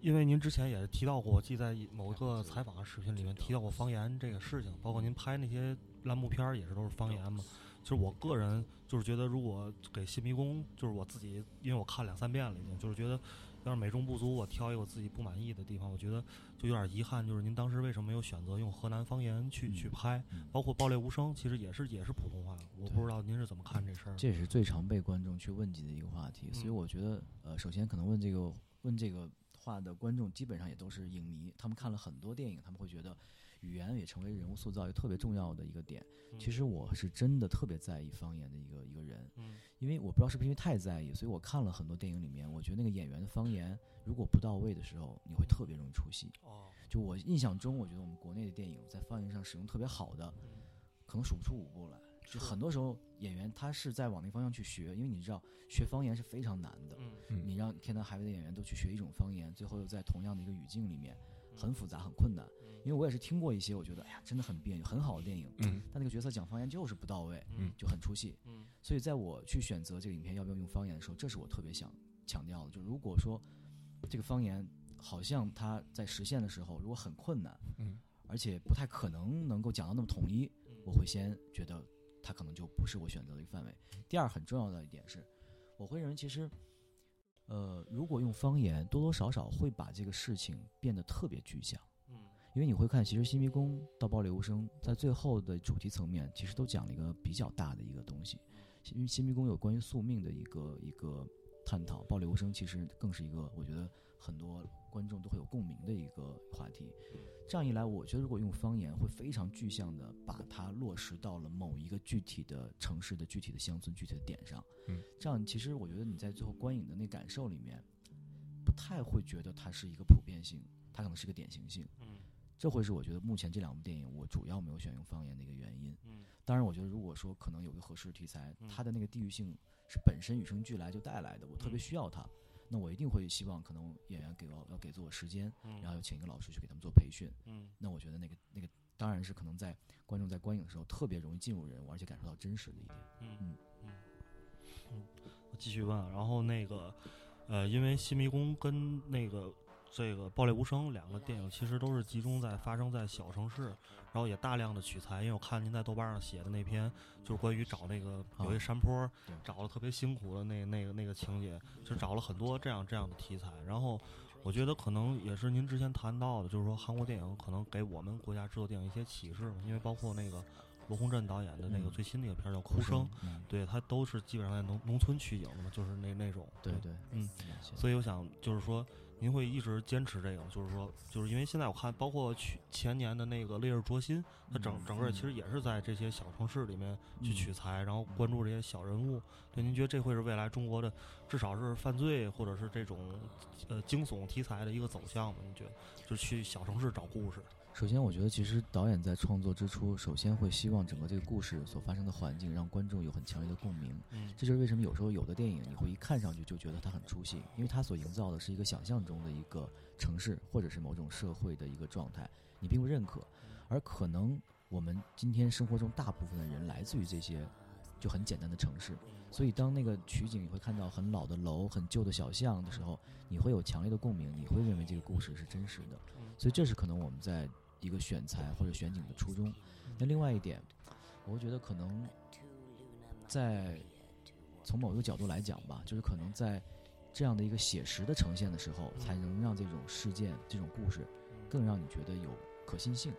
因为您之前也提到过，我记在某一个采访视频里面提到过方言这个事情，包括您拍那些栏目片儿也是都是方言嘛，其实我个人就是觉得，如果给新迷宫，就是我自己，因为我看两三遍了，已经就是觉得，要是美中不足，我挑一个我自己不满意的地方，我觉得就有点遗憾。就是您当时为什么没有选择用河南方言去去拍？包括《爆裂无声》，其实也是也是普通话。我不知道您是怎么看这事儿？这也是最常被观众去问及的一个话题。所以我觉得，呃，首先可能问这个问这个话的观众，基本上也都是影迷，他们看了很多电影，他们会觉得。语言也成为人物塑造一个特别重要的一个点。其实我是真的特别在意方言的一个一个人，因为我不知道是不是因为太在意，所以我看了很多电影里面，我觉得那个演员的方言如果不到位的时候，你会特别容易出戏。哦，就我印象中，我觉得我们国内的电影在方言上使用特别好的，可能数不出五部来。就很多时候演员他是在往那方向去学，因为你知道学方言是非常难的。嗯，你让天南海北的演员都去学一种方言，最后又在同样的一个语境里面。很复杂，很困难，因为我也是听过一些，我觉得哎呀，真的很别扭，很好的电影，嗯，但那个角色讲方言就是不到位，嗯，就很出戏，嗯，所以在我去选择这个影片要不要用方言的时候，这是我特别想强调的，就如果说这个方言好像它在实现的时候如果很困难，嗯，而且不太可能能够讲到那么统一，我会先觉得它可能就不是我选择的一个范围。第二，很重要的一点是，我会认为其实。呃，如果用方言，多多少少会把这个事情变得特别具象。嗯，因为你会看，其实《新迷宫》到《暴力无声》在最后的主题层面，其实都讲了一个比较大的一个东西。因为《新迷宫》有关于宿命的一个一个探讨，《暴力无声》其实更是一个，我觉得很多。观众都会有共鸣的一个话题，这样一来，我觉得如果用方言，会非常具象的把它落实到了某一个具体的城市的具体的乡村具体的点上。嗯，这样其实我觉得你在最后观影的那感受里面，不太会觉得它是一个普遍性，它可能是个典型性。嗯，这会是我觉得目前这两部电影我主要没有选用方言的一个原因。嗯，当然，我觉得如果说可能有个合适的题材，它的那个地域性是本身与生俱来就带来的，我特别需要它。那我一定会希望，可能演员给我要给足我时间，然后要请一个老师去给他们做培训。嗯，那我觉得那个那个当然是可能在观众在观影的时候特别容易进入人物，而且感受到真实的一点。嗯嗯嗯。我继续问，然后那个呃，因为《新迷宫》跟那个。这个《暴裂无声》两个电影其实都是集中在发生在小城市，然后也大量的取材。因为我看您在豆瓣上写的那篇，就是关于找那个有一山坡，找了特别辛苦的那那个那个情节，就找了很多这样这样的题材。然后我觉得可能也是您之前谈到的，就是说韩国电影可能给我们国家制作电影一些启示，因为包括那个罗洪镇导演的那个最新的一个片儿叫《哭声》，对他都是基本上在农农村取景的嘛，就是那那种。对对，嗯，所以我想就是说。您会一直坚持这个，就是说，就是因为现在我看，包括去前年的那个《烈日灼心》，它整整个其实也是在这些小城市里面去取材，然后关注这些小人物。对，您觉得这会是未来中国的，至少是犯罪或者是这种呃惊悚题材的一个走向吗？您觉得，就去小城市找故事？首先，我觉得其实导演在创作之初，首先会希望整个这个故事所发生的环境让观众有很强烈的共鸣。嗯，这就是为什么有时候有的电影你会一看上去就觉得它很出戏，因为它所营造的是一个想象中的一个城市或者是某种社会的一个状态，你并不认可。而可能我们今天生活中大部分的人来自于这些就很简单的城市，所以当那个取景你会看到很老的楼、很旧的小巷的时候，你会有强烈的共鸣，你会认为这个故事是真实的。所以这是可能我们在。一个选材或者选景的初衷。那另外一点，我会觉得可能在从某一个角度来讲吧，就是可能在这样的一个写实的呈现的时候，才能让这种事件、这种故事更让你觉得有可信性。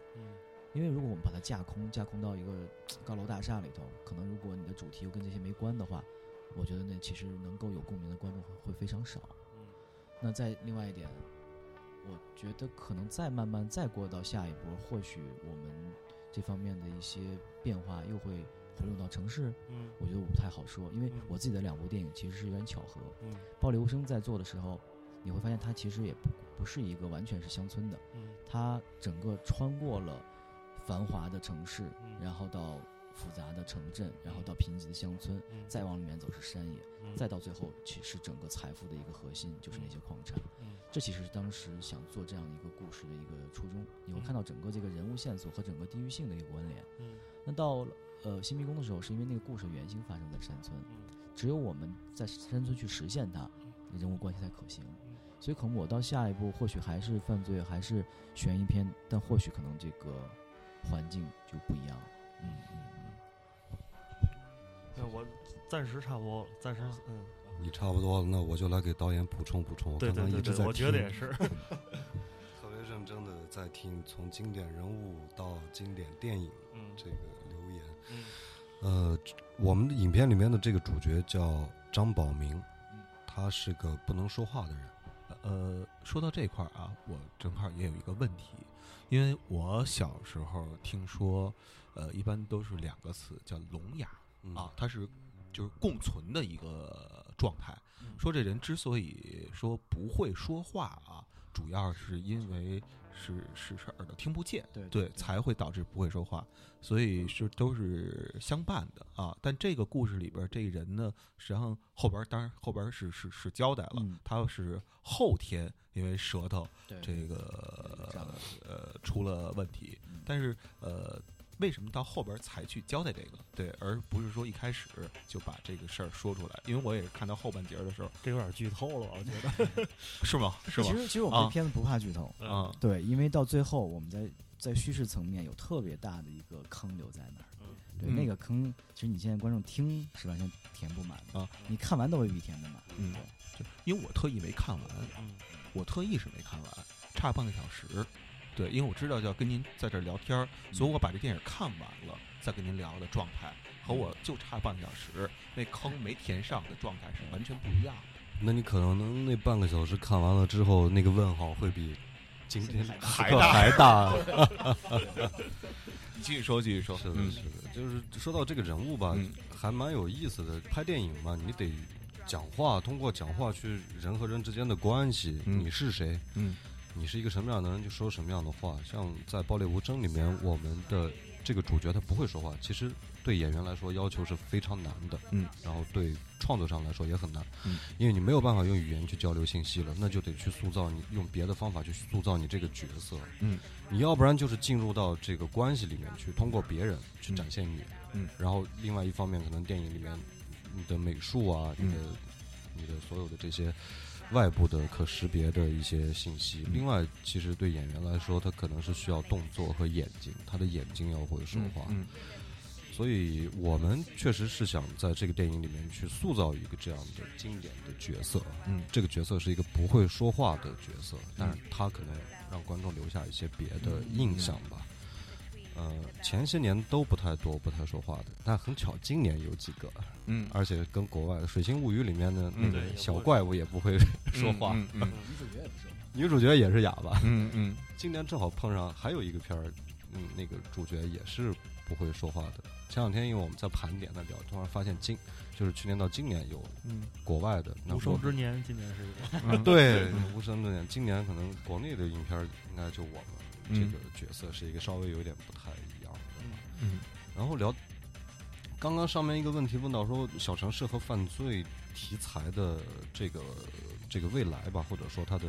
因为如果我们把它架空，架空到一个高楼大厦里头，可能如果你的主题又跟这些没关的话，我觉得那其实能够有共鸣的观众会非常少。嗯那再另外一点。我觉得可能再慢慢再过到下一波，或许我们这方面的一些变化又会回流到城市。嗯，我觉得我不太好说，因为我自己的两部电影其实是有点巧合。嗯，暴流声在做的时候，你会发现它其实也不不是一个完全是乡村的。嗯，它整个穿过了繁华的城市，然后到。复杂的城镇，然后到贫瘠的乡村，再往里面走是山野，再到最后其实整个财富的一个核心就是那些矿产。这其实是当时想做这样一个故事的一个初衷。你会看到整个这个人物线索和整个地域性的一个关联。那到呃新迷宫的时候，是因为那个故事原型发生在山村，只有我们在山村去实现它，人物关系才可行。所以可能我到下一步或许还是犯罪，还是悬疑片，但或许可能这个环境就不一样。嗯嗯嗯。那。我暂时差不多了，暂时嗯。你差不多了，那我就来给导演补充补充。我刚刚一直在我觉得也是，特别认真的在听从经典人物到经典电影这个留言。呃，我们的影片里面的这个主角叫张宝明，他是个不能说话的人。呃，说到这块儿啊，我正好也有一个问题，因为我小时候听说，呃，一般都是两个词叫聋哑啊，它是就是共存的一个状态。说这人之所以说不会说话啊，主要是因为。是是是耳朵听不见，对对，才会导致不会说话，所以是都是相伴的啊。但这个故事里边这人呢，实际上后边当然后边是是是交代了，他是后天因为舌头这个呃出了问题，但是呃。为什么到后边才去交代这个？对，而不是说一开始就把这个事儿说出来？因为我也是看到后半截的时候，这有点剧透了，我觉得 是吗？是吗？其实，其实我们这片子不怕剧透啊。对，因为到最后，我们在在叙事层面有特别大的一个坑留在那儿。对，那个坑，其实你现在观众听是完全填不满的啊。你看完都未必填得满。嗯，对，因为我特意没看完，我特意是没看完，差半个小时。对，因为我知道要跟您在这儿聊天所以我把这电影看完了再跟您聊的状态，和我就差半个小时那坑没填上的状态是完全不一样的。那你可能能那半个小时看完了之后，那个问号会比今天还大还大。继续说，继续说，是的，是的，就是说到这个人物吧，还蛮有意思的。拍电影嘛，你得讲话，通过讲话去人和人之间的关系，你是谁？嗯。你是一个什么样的人，就说什么样的话。像在《暴力无声》里面，我们的这个主角他不会说话，其实对演员来说要求是非常难的。嗯，然后对创作上来说也很难。嗯，因为你没有办法用语言去交流信息了，那就得去塑造你用别的方法去塑造你这个角色。嗯，你要不然就是进入到这个关系里面去，通过别人去展现你。嗯，然后另外一方面，可能电影里面你的美术啊，你的你的所有的这些。外部的可识别的一些信息，另外，其实对演员来说，他可能是需要动作和眼睛，他的眼睛要会说话。所以我们确实是想在这个电影里面去塑造一个这样的经典的角色。嗯，这个角色是一个不会说话的角色，但是他可能让观众留下一些别的印象吧。呃，前些年都不太多不太说话的，但很巧，今年有几个，嗯，而且跟国外的《水星物语》里面的那个小怪物也不会 说话，女主角也不说话，女主角也是哑巴，嗯嗯。今年正好碰上还有一个片儿，嗯，那个主角也是不会说话的。前两天因为我们在盘点在聊，突然发现今就是去年到今年有，嗯，国外的无声之年，今年是一个，对，无声之年，今年可能国内的影片应该就我们。这个角色是一个稍微有点不太一样的，嗯，然后聊刚刚上面一个问题问到说小城市和犯罪题材的这个这个未来吧，或者说它的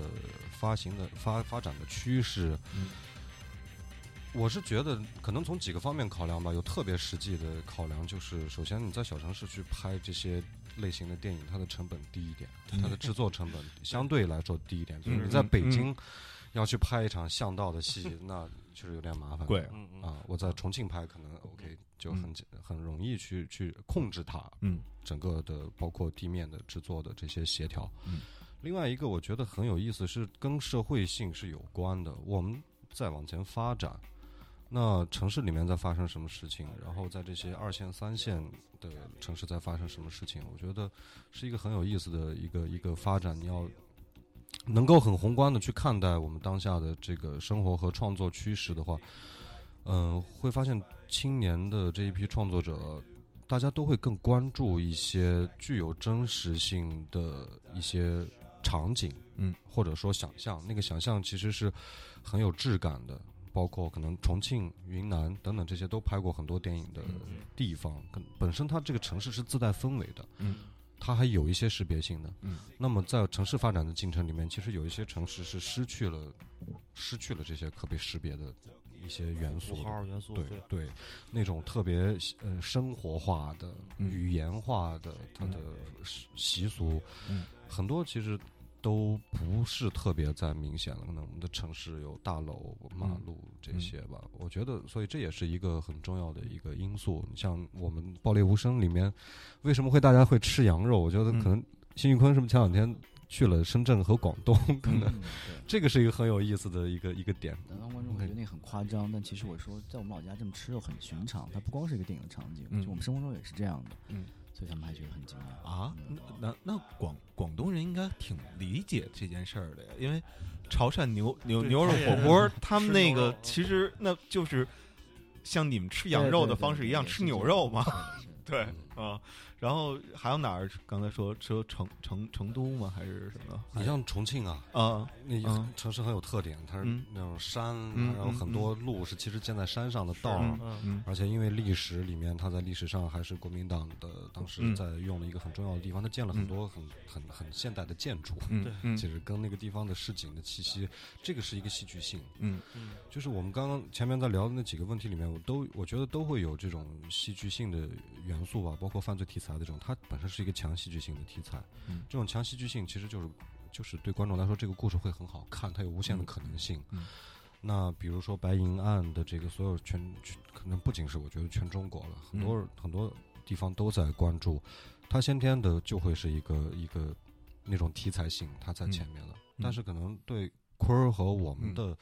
发行的发发展的趋势，嗯，我是觉得可能从几个方面考量吧，有特别实际的考量，就是首先你在小城市去拍这些类型的电影，它的成本低一点，它的制作成本相对来说低一点，就是你在北京。要去拍一场巷道的戏，那确实有点麻烦。对，啊，我在重庆拍可能 OK，就很很容易去去控制它。嗯，整个的包括地面的制作的这些协调。嗯，另外一个我觉得很有意思，是跟社会性是有关的。我们再往前发展，那城市里面在发生什么事情？然后在这些二线、三线的城市在发生什么事情？我觉得是一个很有意思的一个一个发展。你要。能够很宏观的去看待我们当下的这个生活和创作趋势的话，嗯，会发现青年的这一批创作者，大家都会更关注一些具有真实性的一些场景，嗯，或者说想象。那个想象其实是很有质感的，包括可能重庆、云南等等这些都拍过很多电影的地方，本身它这个城市是自带氛围的，嗯。它还有一些识别性的，嗯，那么在城市发展的进程里面，其实有一些城市是失去了，失去了这些可被识别的一些元素，号元素，对对，那种特别呃生活化的、语言化的它的习俗，嗯，很多其实都不是特别再明显了，可能我们的城市有大楼、马路这些吧。我觉得，所以这也是一个很重要的一个因素。你像我们《爆裂无声》里面，为什么会大家会吃羊肉？我觉得可能辛玉坤是不是前两天去了深圳和广东？可能这个是一个很有意思的一个一个点。南方观众会觉得那很夸张，但其实我说在我们老家这么吃肉很寻常，它不光是一个电影的场景，就我们生活中也是这样的。嗯。所以他们还觉得很惊讶。啊！那那那广广东人应该挺理解这件事儿的呀，因为潮汕牛牛牛肉火锅，他们那个其实那就是像你们吃羊肉的方式一样吃牛肉嘛，对啊。然后还有哪儿？刚才说说成成成都吗？还是什么？你像重庆啊，啊，那城市很有特点，它是那种山，然后很多路是其实建在山上的道，嗯而且因为历史里面，它在历史上还是国民党的当时在用的一个很重要的地方，它建了很多很很很现代的建筑，对，其实跟那个地方的市井的气息，这个是一个戏剧性，嗯嗯，就是我们刚刚前面在聊的那几个问题里面，我都我觉得都会有这种戏剧性的元素吧，包括犯罪题材的。这种它本身是一个强戏剧性的题材，嗯，这种强戏剧性其实就是就是对观众来说，这个故事会很好看，它有无限的可能性。嗯，那比如说白银案的这个所有全，可能不仅是我觉得全中国了，很多很多地方都在关注，它先天的就会是一个一个那种题材性，它在前面了。但是可能对坤儿和我们的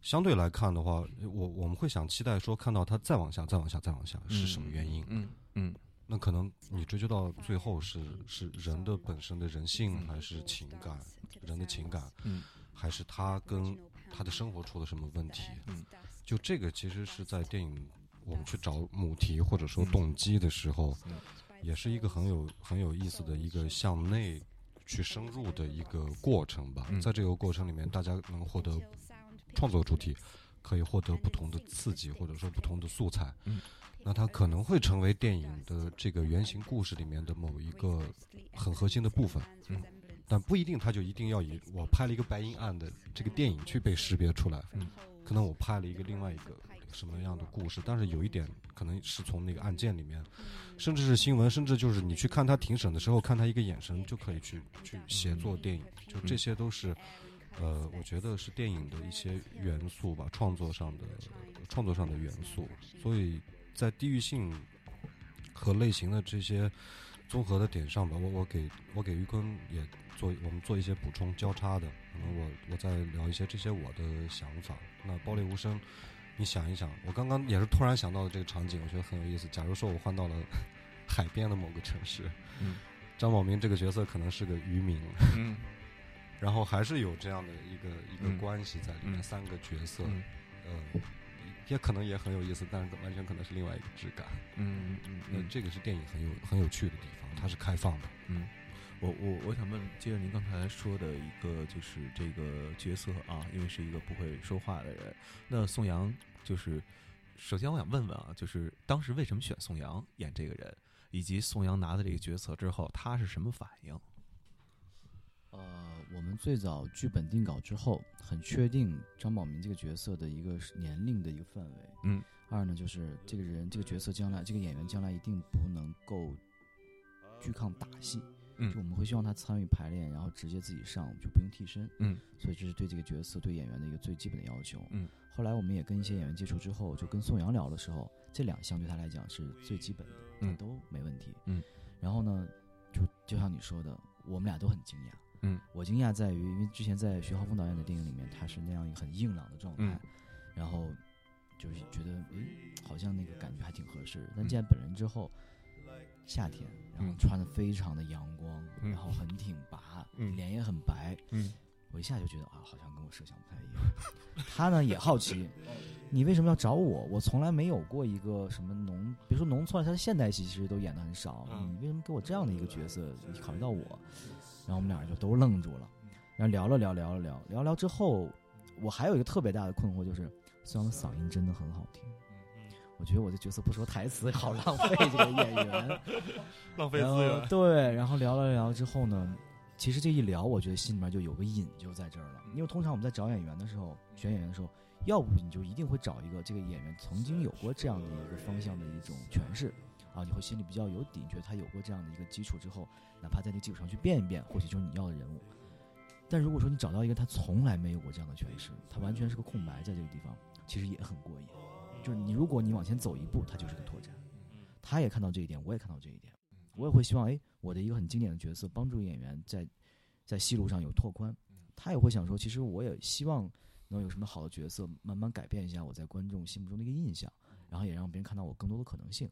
相对来看的话，我我们会想期待说看到它再往下，再往下，再往下是什么原因？嗯嗯。那可能你追究到最后是是人的本身的人性，还是情感，人的情感，嗯，还是他跟他的生活出了什么问题？嗯，就这个其实是在电影我们去找母题或者说动机的时候，也是一个很有很有意思的一个向内去深入的一个过程吧。在这个过程里面，大家能获得创作主体，可以获得不同的刺激，或者说不同的素材。嗯。那它可能会成为电影的这个原型故事里面的某一个很核心的部分，嗯，但不一定它就一定要以我拍了一个白银案的这个电影去被识别出来，嗯，可能我拍了一个另外一个什么样的故事，但是有一点可能是从那个案件里面，甚至是新闻，甚至就是你去看他庭审的时候，看他一个眼神就可以去去写作电影，就这些都是，呃，我觉得是电影的一些元素吧，创作上的创作上的元素，所以。在地域性和类型的这些综合的点上吧，我我给我给于坤也做我们做一些补充交叉的，可能我我再聊一些这些我的想法。那暴力无声，你想一想，我刚刚也是突然想到的这个场景，我觉得很有意思。假如说我换到了 海边的某个城市，嗯，张宝明这个角色可能是个渔民，嗯，然后还是有这样的一个一个关系在里面，三个角色，嗯。也可能也很有意思，但是完全可能是另外一个质感。嗯嗯嗯，这个是电影很有很有趣的地方，它是开放的。嗯，我我我想问，接着您刚才说的一个就是这个角色啊，因为是一个不会说话的人，那宋阳就是，首先我想问问啊，就是当时为什么选宋阳演这个人，以及宋阳拿的这个角色之后，他是什么反应？呃。我们最早剧本定稿之后，很确定张宝明这个角色的一个年龄的一个范围。嗯。二呢，就是这个人这个角色将来这个演员将来一定不能够拒抗打戏。嗯。就我们会希望他参与排练，然后直接自己上，就不用替身。嗯。所以这是对这个角色对演员的一个最基本的要求。嗯。后来我们也跟一些演员接触之后，就跟宋阳聊的时候，这两项对他来讲是最基本的，嗯，都没问题。嗯。然后呢，就就像你说的，我们俩都很惊讶。嗯，我惊讶在于，因为之前在徐浩峰导演的电影里面，他是那样一个很硬朗的状态，然后就是觉得，诶，好像那个感觉还挺合适。但见本人之后，夏天，然后穿的非常的阳光，然后很挺拔，脸也很白，嗯，我一下就觉得啊，好像跟我设想不太一样。他呢也好奇，你为什么要找我？我从来没有过一个什么农，别说农村，他的现代戏其实都演的很少，你为什么给我这样的一个角色？你考虑到我？然后我们俩人就都愣住了，然后聊了聊，聊了聊，聊聊之后，我还有一个特别大的困惑，就是孙杨的嗓音真的很好听。我觉得我的角色不说台词，好浪费 这个演员，浪费资源。对，然后聊了聊之后呢，其实这一聊，我觉得心里面就有个瘾就在这儿了。因为通常我们在找演员的时候，选演员的时候，要不你就一定会找一个这个演员曾经有过这样的一个方向的一种诠释。啊，你会心里比较有底，觉得他有过这样的一个基础之后，哪怕在那基础上去变一变，或许就是你要的人物。但如果说你找到一个他从来没有过这样的诠释，他完全是个空白，在这个地方，其实也很过瘾。就是你，如果你往前走一步，他就是个拓展。他也看到这一点，我也看到这一点，我也会希望，哎，我的一个很经典的角色，帮助演员在在戏路上有拓宽。他也会想说，其实我也希望能有什么好的角色，慢慢改变一下我在观众心目中的一个印象，然后也让别人看到我更多的可能性。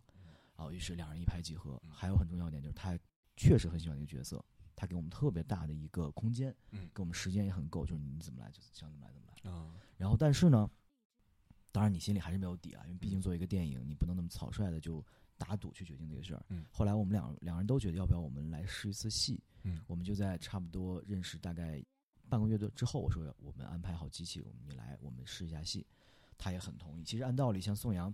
啊，于是两人一拍即合。还有很重要一点就是，他确实很喜欢这个角色，他给我们特别大的一个空间，嗯，给我们时间也很够，就是你怎么来就想怎么来怎么来啊。然后，但是呢，当然你心里还是没有底啊，因为毕竟作为一个电影，你不能那么草率的就打赌去决定这个事儿。嗯。后来我们两两人都觉得，要不要我们来试一次戏？嗯。我们就在差不多认识大概半个月的之后，我说我们安排好机器，我们你来，我们试一下戏。他也很同意。其实按道理，像宋阳，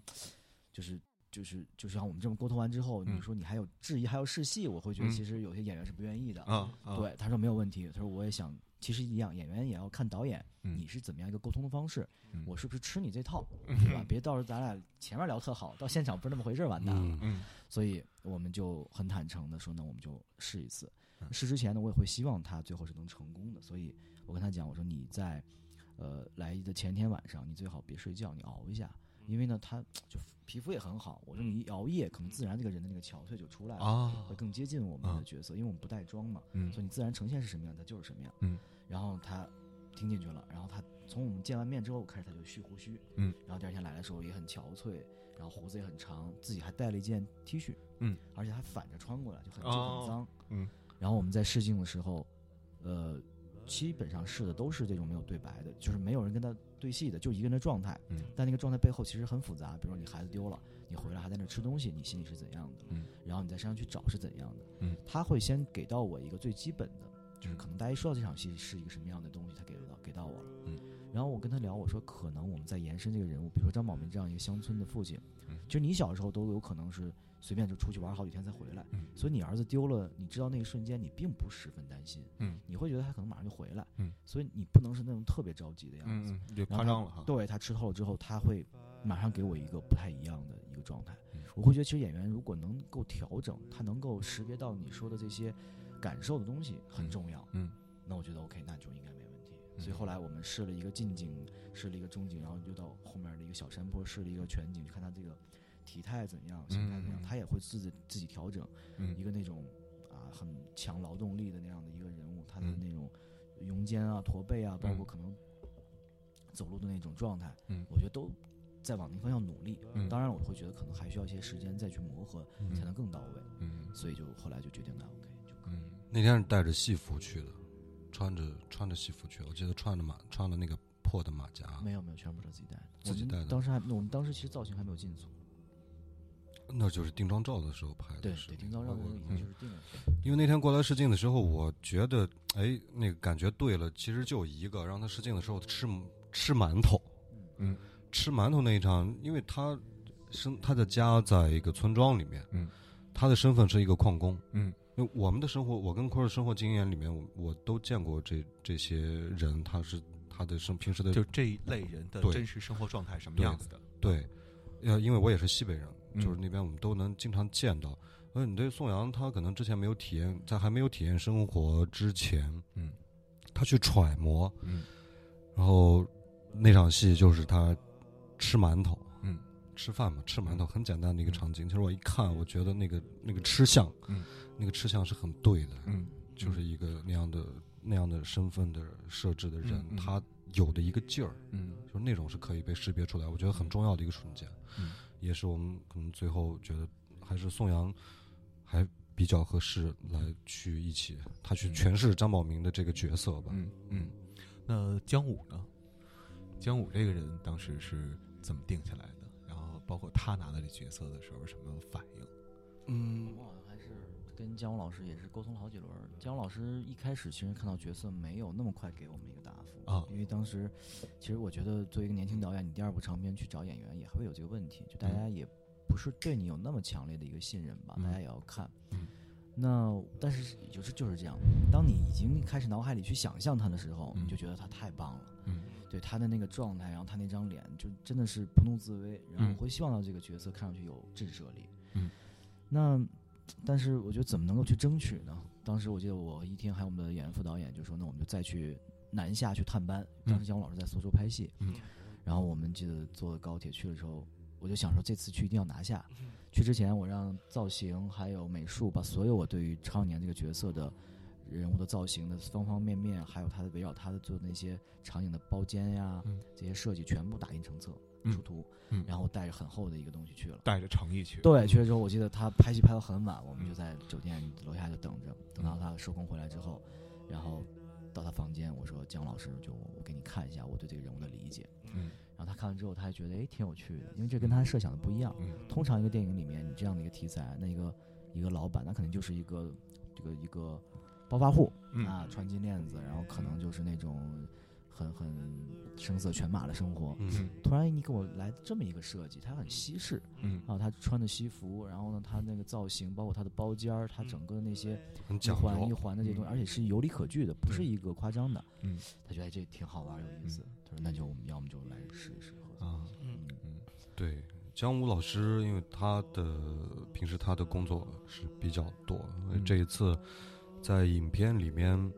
就是。就是就像我们这么沟通完之后，你说你还有质疑，还要试戏，我会觉得其实有些演员是不愿意的。啊，对，他说没有问题。他说我也想，其实一样，演员也要看导演，你是怎么样一个沟通的方式，我是不是吃你这套，对吧？别到时候咱俩前面聊特好，到现场不是那么回事，完蛋了。嗯，所以我们就很坦诚的说，那我们就试一次。试之前呢，我也会希望他最后是能成功的。所以我跟他讲，我说你在呃来的前天晚上，你最好别睡觉，你熬一下。因为呢，他就皮肤也很好。我说你一熬夜，可能自然这个人的那个憔悴就出来了，会更接近我们的角色，因为我们不带妆嘛，所以你自然呈现是什么样，他就是什么样。嗯，然后他听进去了，然后他从我们见完面之后开始他就蓄胡须，嗯，然后第二天来的时候也很憔悴，然后胡子也很长，自己还带了一件 T 恤，嗯，而且还反着穿过来，就很就很脏，嗯，然后我们在试镜的时候，呃。基本上试的都是这种没有对白的，就是没有人跟他对戏的，就一个人的状态。嗯，但那个状态背后其实很复杂。比如说你孩子丢了，你回来还在那吃东西，你心里是怎样的？嗯，然后你在山上去找是怎样的？嗯，他会先给到我一个最基本的，就是可能大家一说到这场戏是一个什么样的东西，他给到给到我了。嗯，然后我跟他聊，我说可能我们在延伸这个人物，比如说张宝明这样一个乡村的父亲，其实你小时候都有可能是。随便就出去玩好几天再回来，所以你儿子丢了，你知道那一瞬间你并不十分担心，嗯，你会觉得他可能马上就回来，嗯，所以你不能是那种特别着急的样子，就夸张了哈。对他吃透了之后，他会马上给我一个不太一样的一个状态。我会觉得其实演员如果能够调整，他能够识别到你说的这些感受的东西很重要，嗯，那我觉得 OK，那就应该没问题。所以后来我们试了一个近景，试了一个中景，然后又到后面的一个小山坡试了一个全景，就看他这个。体态怎样，形态怎样，他也会自己自己调整。一个那种啊很强劳动力的那样的一个人物，他的那种拥肩啊、驼背啊，包括可能走路的那种状态，我觉得都在往那方向努力。当然，我会觉得可能还需要一些时间再去磨合，才能更到位。嗯，所以就后来就决定那 OK 就可以。那天是带着戏服去的，穿着穿着戏服去，我记得穿着马穿的那个破的马甲。没有没有，全部是自己带的。自己带的。当时还我们当时其实造型还没有进组。那就是定妆照的时候拍的，对对，定妆照的时候已经就是定了。因为那天过来试镜的时候，我觉得，哎，那个感觉对了，其实就一个，让他试镜的时候吃吃馒头，嗯，吃馒头那一场，因为他生他的家在一个村庄里面，嗯，他的身份是一个矿工，嗯，因为我们的生活，我跟坤儿的生活经验里面，我我都见过这这些人，他是他的生平时的就这一类人的真实生活状态什么样子的，对，呃，因为我也是西北人。就是那边我们都能经常见到，而你对宋阳，他可能之前没有体验，在还没有体验生活之前，嗯，他去揣摩，嗯，然后那场戏就是他吃馒头，嗯，吃饭嘛，吃馒头很简单的一个场景。其实我一看，我觉得那个那个吃相，嗯，那个吃相是很对的，嗯，就是一个那样的那样的身份的设置的人，他有的一个劲儿，嗯，就是那种是可以被识别出来，我觉得很重要的一个瞬间，嗯。也是我们可能最后觉得还是宋阳还比较合适来去一起，他去诠释张宝明的这个角色吧。嗯嗯。那姜武呢？姜武这个人当时是怎么定下来的？然后包括他拿到这角色的时候什么反应？嗯，我好像还是跟姜武老师也是沟通了好几轮。姜武老师一开始其实看到角色没有那么快给我们一个答复啊，因为当时其实我觉得作为一个年轻导演，你第二部长片去找演员也会有这个问题，就大家也不是对你有那么强烈的一个信任吧，大家也要看。那但是就是就是这样，当你已经开始脑海里去想象他的时候，你就觉得他太棒了。嗯，对他的那个状态，然后他那张脸就真的是不怒自威，然后会希望到这个角色看上去有震慑力。嗯，那但是我觉得怎么能够去争取呢？当时我记得我一天还有我们的演员副导演就说，那我们就再去南下去探班。当时姜武老师在苏州拍戏，嗯，然后我们记得坐高铁去的时候，我就想说这次去一定要拿下。去之前我让造型还有美术把所有我对于超年这个角色的人物的造型的方方面面，还有他的围绕他的做的那些场景的包间呀，这些设计全部打印成册。出图，然后带着很厚的一个东西去了，带着诚意去。对，去了之后，我记得他拍戏拍到很晚，我们就在酒店楼下就等着，等到他收工回来之后，然后到他房间，我说姜老师，就我给你看一下我对这个人物的理解。嗯，然后他看完之后，他还觉得哎挺有趣的，因为这跟他设想的不一样。通常一个电影里面，你这样的一个题材，那一个一个老板，那可能就是一个这个一个暴发户啊，穿金链子，然后可能就是那种。很很声色犬马的生活，嗯，突然你给我来这么一个设计，他很西式，嗯，啊，他穿的西服，然后呢，他那个造型，包括他的包间儿，他整个那些一环一环的这些东西，而且是有理可据的，不是一个夸张的，嗯，他觉得这挺好玩有意思，他说那就我们要么就来试一试啊，嗯。嗯，对，姜武老师，因为他的平时他的工作是比较多，这一次在影片里面。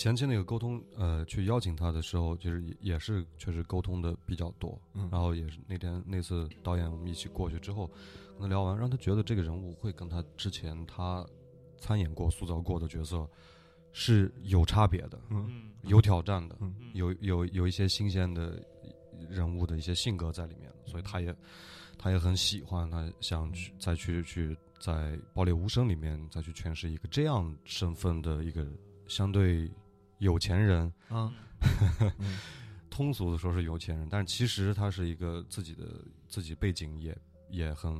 前期那个沟通，呃，去邀请他的时候，就是也是确实沟通的比较多，然后也是那天那次导演我们一起过去之后，跟他聊完，让他觉得这个人物会跟他之前他参演过、塑造过的角色是有差别的，嗯，有挑战的，有有有一些新鲜的人物的一些性格在里面，所以他也他也很喜欢，他想去再去去在《爆裂无声》里面再去诠释一个这样身份的一个相对。有钱人啊，通俗的说是有钱人，但是其实他是一个自己的自己背景也也很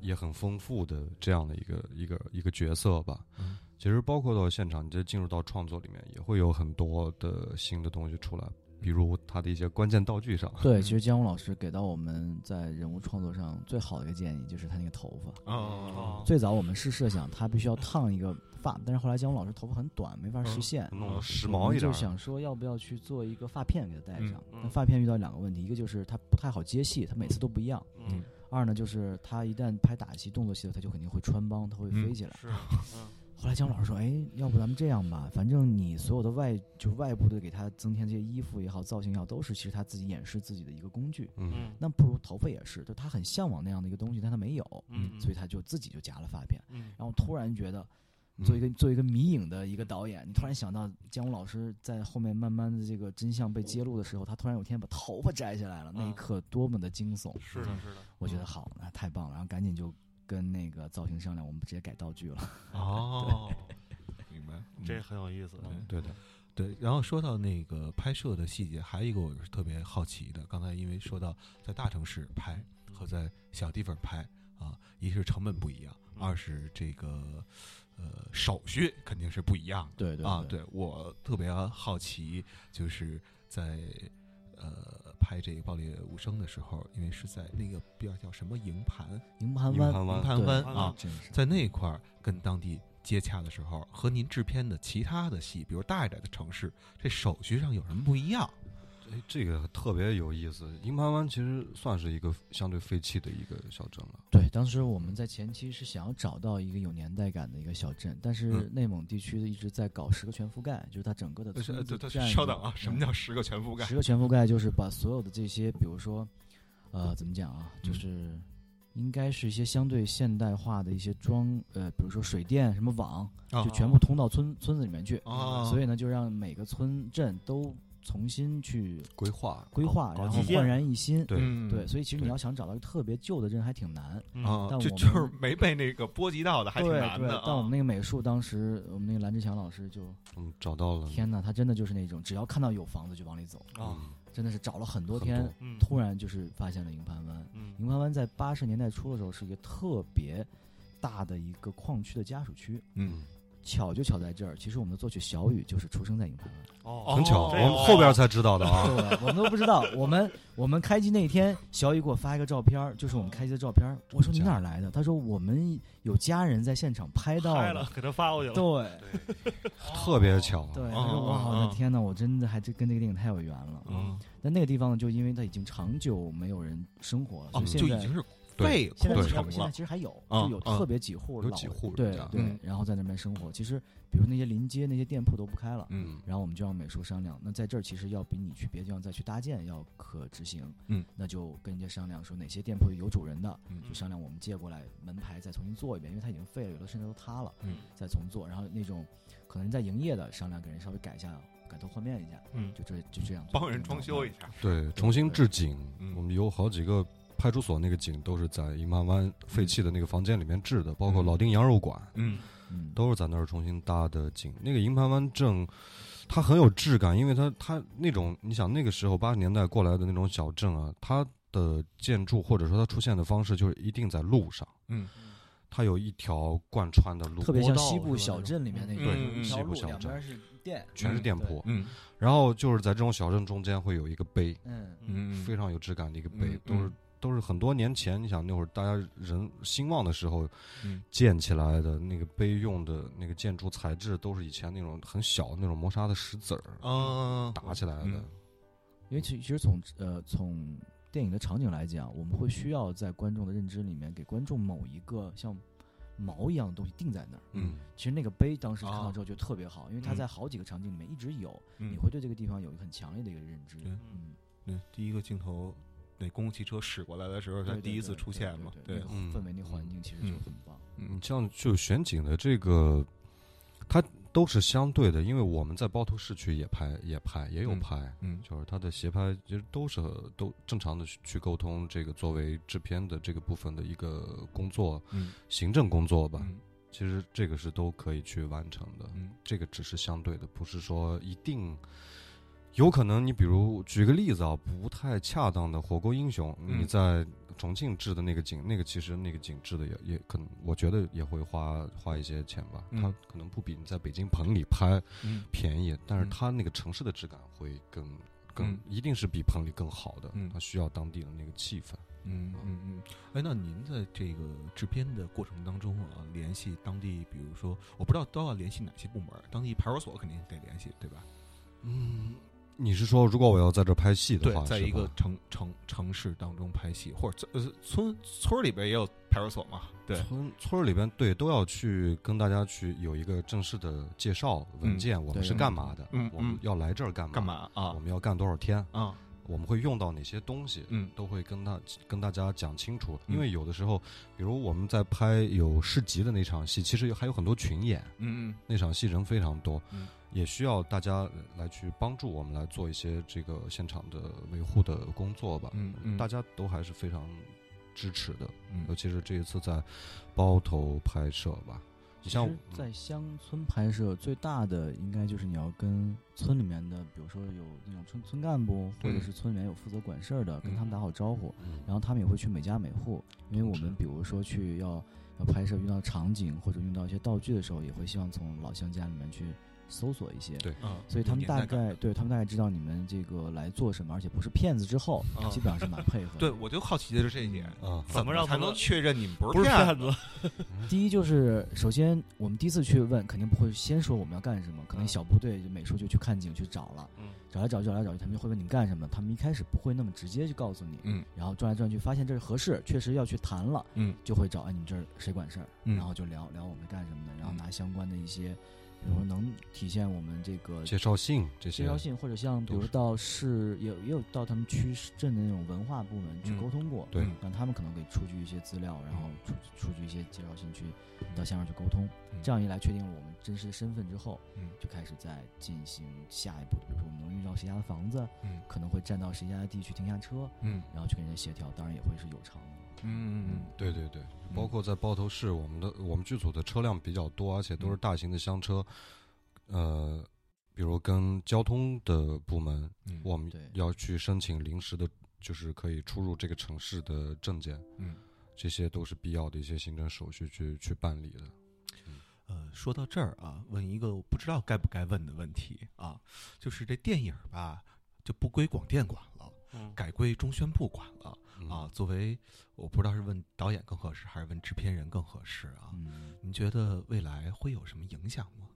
也很丰富的这样的一个一个一个角色吧。其实包括到现场，你就进入到创作里面，也会有很多的新的东西出来。比如他的一些关键道具上，对，其实姜武老师给到我们在人物创作上最好的一个建议，就是他那个头发。哦，最早我们是设想他必须要烫一个发，但是后来姜武老师头发很短，没法实现，弄得时髦一点，就想说要不要去做一个发片给他戴上。那发片遇到两个问题，一个就是它不太好接戏，它每次都不一样。嗯。二呢，就是他一旦拍打戏、动作戏的，他就肯定会穿帮，他会飞起来。是。后来姜老师说：“哎，要不咱们这样吧，反正你所有的外就外部的给他增添这些衣服也好，造型也好，都是其实他自己掩饰自己的一个工具。嗯，那不如头发也是，就他很向往那样的一个东西，但他没有，嗯，所以他就自己就夹了发片。嗯，然后突然觉得，做一个做一个迷影的一个导演，你突然想到姜武老师在后面慢慢的这个真相被揭露的时候，他突然有天把头发摘下来了，那一刻多么的惊悚！是的，是的，我觉得好，那太棒了，然后赶紧就跟那个造型商量，我们直接改道具了。哦。明白这很有意思，对的，对。然后说到那个拍摄的细节，还有一个我是特别好奇的。刚才因为说到在大城市拍和在小地方拍啊，一是成本不一样，二是这个呃手续肯定是不一样的。对对啊，对我特别好奇，就是在呃拍这个《爆裂无声》的时候，因为是在那个边叫什么营盘营盘湾营盘湾啊，在那块儿跟当地。接洽的时候，和您制片的其他的戏，比如大一点的城市，这手续上有什么不一样？哎，这个特别有意思。营盘湾其实算是一个相对废弃的一个小镇了。对，当时我们在前期是想要找到一个有年代感的一个小镇，但是内蒙地区一直在搞十个全覆盖，就是它整个的村子。稍等啊，什么叫十个全覆盖？十个全覆盖就是把所有的这些，比如说，呃，怎么讲啊？就是。应该是一些相对现代化的一些装，呃，比如说水电什么网，就全部通到村村子里面去。所以呢，就让每个村镇都重新去规划规划，然后焕然一新。对对，所以其实你要想找到一个特别旧的镇还挺难啊，就就是没被那个波及到的还挺难的。但我们那个美术当时，我们那个蓝志强老师就嗯找到了。天哪，他真的就是那种只要看到有房子就往里走啊。真的是找了很多天，突然就是发现了营盘湾。营盘湾在八十年代初的时候是一个特别大的一个矿区的家属区。嗯，巧就巧在这儿，其实我们的作曲小雨就是出生在营盘湾。哦，很巧，我们后边才知道的啊。对，我们都不知道。我们我们开机那天，小雨给我发一个照片，就是我们开机的照片。我说你哪来的？他说我们有家人在现场拍到了，给他发过去了。对，特别巧。对，他说我好的天哪，我真的还真跟这个电影太有缘了。嗯，但那个地方呢，就因为它已经长久没有人生活了，就已经是。废现在成了。现在其实还有，就有特别几户有几户对对，然后在那边生活。其实，比如那些临街那些店铺都不开了，嗯，然后我们就让美术商量。那在这儿其实要比你去别的地方再去搭建要可执行，嗯，那就跟人家商量说哪些店铺有主人的，就商量我们借过来门牌再重新做一遍，因为它已经废了，有的甚至都塌了，嗯，再重做。然后那种可能在营业的商量，给人稍微改一下。改头换面一下，嗯，就这就这样，帮人装修一下，对，重新置景。我们有好几个派出所那个井都是在银盘湾废弃的那个房间里面置的，包括老丁羊肉馆，嗯。嗯，都是在那儿重新搭的井。那个银盘湾镇，它很有质感，因为它它那种你想那个时候八十年代过来的那种小镇啊，它的建筑或者说它出现的方式就是一定在路上，嗯。它有一条贯穿的路，特别像西部小镇里面那对，西部小镇。是店，全是店铺。嗯，然后就是在这种小镇中间会有一个碑，嗯。嗯，非常有质感的一个碑，都是都是很多年前，你想那会儿大家人兴旺的时候建起来的那个碑，用的那个建筑材质都是以前那种很小的那种磨砂的石子儿啊打起来的。因为其其实从呃从。电影的场景来讲，我们会需要在观众的认知里面给观众某一个像锚一样的东西定在那儿。嗯，其实那个碑当时看到之后就特别好，因为它在好几个场景里面一直有，你会对这个地方有一个很强烈的一个认知。嗯，对，第一个镜头那公共汽车驶过来的时候，它第一次出现嘛，对，氛围那环境其实就很棒。嗯，像就选景的这个，它。都是相对的，因为我们在包头市区也拍，也拍，也有拍，嗯，就是它的协拍，其实都是都正常的去沟通这个作为制片的这个部分的一个工作，嗯，行政工作吧，其实这个是都可以去完成的，嗯，这个只是相对的，不是说一定，有可能你比如举个例子啊，不太恰当的《火锅英雄》，你在。重庆制的那个景，那个其实那个景制的也也可能，我觉得也会花花一些钱吧。它可能不比你在北京棚里拍便宜，但是它那个城市的质感会更更，一定是比棚里更好的。它需要当地的那个气氛。嗯嗯嗯。哎，那您在这个制片的过程当中啊，联系当地，比如说，我不知道都要联系哪些部门？当地派出所肯定得联系，对吧？嗯。你是说，如果我要在这拍戏的话，在一个城城城市当中拍戏，或者呃村村里边也有派出所嘛？对，村村里边对都要去跟大家去有一个正式的介绍文件，我们是干嘛的？嗯，我们要来这儿干嘛？干嘛啊？我们要干多少天啊？我们会用到哪些东西？嗯，都会跟他跟大家讲清楚。因为有的时候，比如我们在拍有市集的那场戏，其实还有很多群演。嗯嗯，那场戏人非常多。嗯。也需要大家来去帮助我们来做一些这个现场的维护的工作吧。嗯嗯，大家都还是非常支持的。嗯，尤其是这一次在包头拍摄吧。你像在乡村拍摄，最大的应该就是你要跟村里面的，比如说有那种村村干部，或者是村里面有负责管事儿的，跟他们打好招呼。嗯。然后他们也会去每家每户，因为我们比如说去要要拍摄遇到场景或者用到一些道具的时候，也会希望从老乡家里面去。搜索一些，对，所以他们大概对他们大概知道你们这个来做什么，而且不是骗子之后，基本上是蛮配合。对，我就好奇的是这一点。啊，怎么让才能确认你们不是骗子？第一就是，首先我们第一次去问，肯定不会先说我们要干什么，可能小部队美术就去看景去找了，找来找去找来找去，他们就会问你干什么，他们一开始不会那么直接就告诉你，嗯，然后转来转去发现这是合适，确实要去谈了，嗯，就会找哎你们这儿谁管事儿，然后就聊聊我们干什么的，然后拿相关的一些。比如说能体现我们这个介绍信这些，介绍信或者像比如到市也也有到他们区镇的那种文化部门去沟通过，对，让他们可能给出具一些资料，然后出出具一些介绍信去到乡上去沟通，这样一来确定了我们真实的身份之后，嗯，就开始在进行下一步，比如说我们能遇到谁家的房子，嗯，可能会占到谁家的地去停下车，嗯，然后去跟人家协调，当然也会是有偿的。嗯嗯嗯对对对，包括在包头市，我们的我们剧组的车辆比较多，而且都是大型的厢车。呃，比如跟交通的部门，我们要去申请临时的，就是可以出入这个城市的证件，嗯，这些都是必要的一些行政手续去去办理的。呃，说到这儿啊，问一个我不知道该不该问的问题啊，就是这电影吧就不归广电管了，改归中宣部管了啊。作为我不知道是问导演更合适，还是问制片人更合适啊？您觉得未来会有什么影响吗？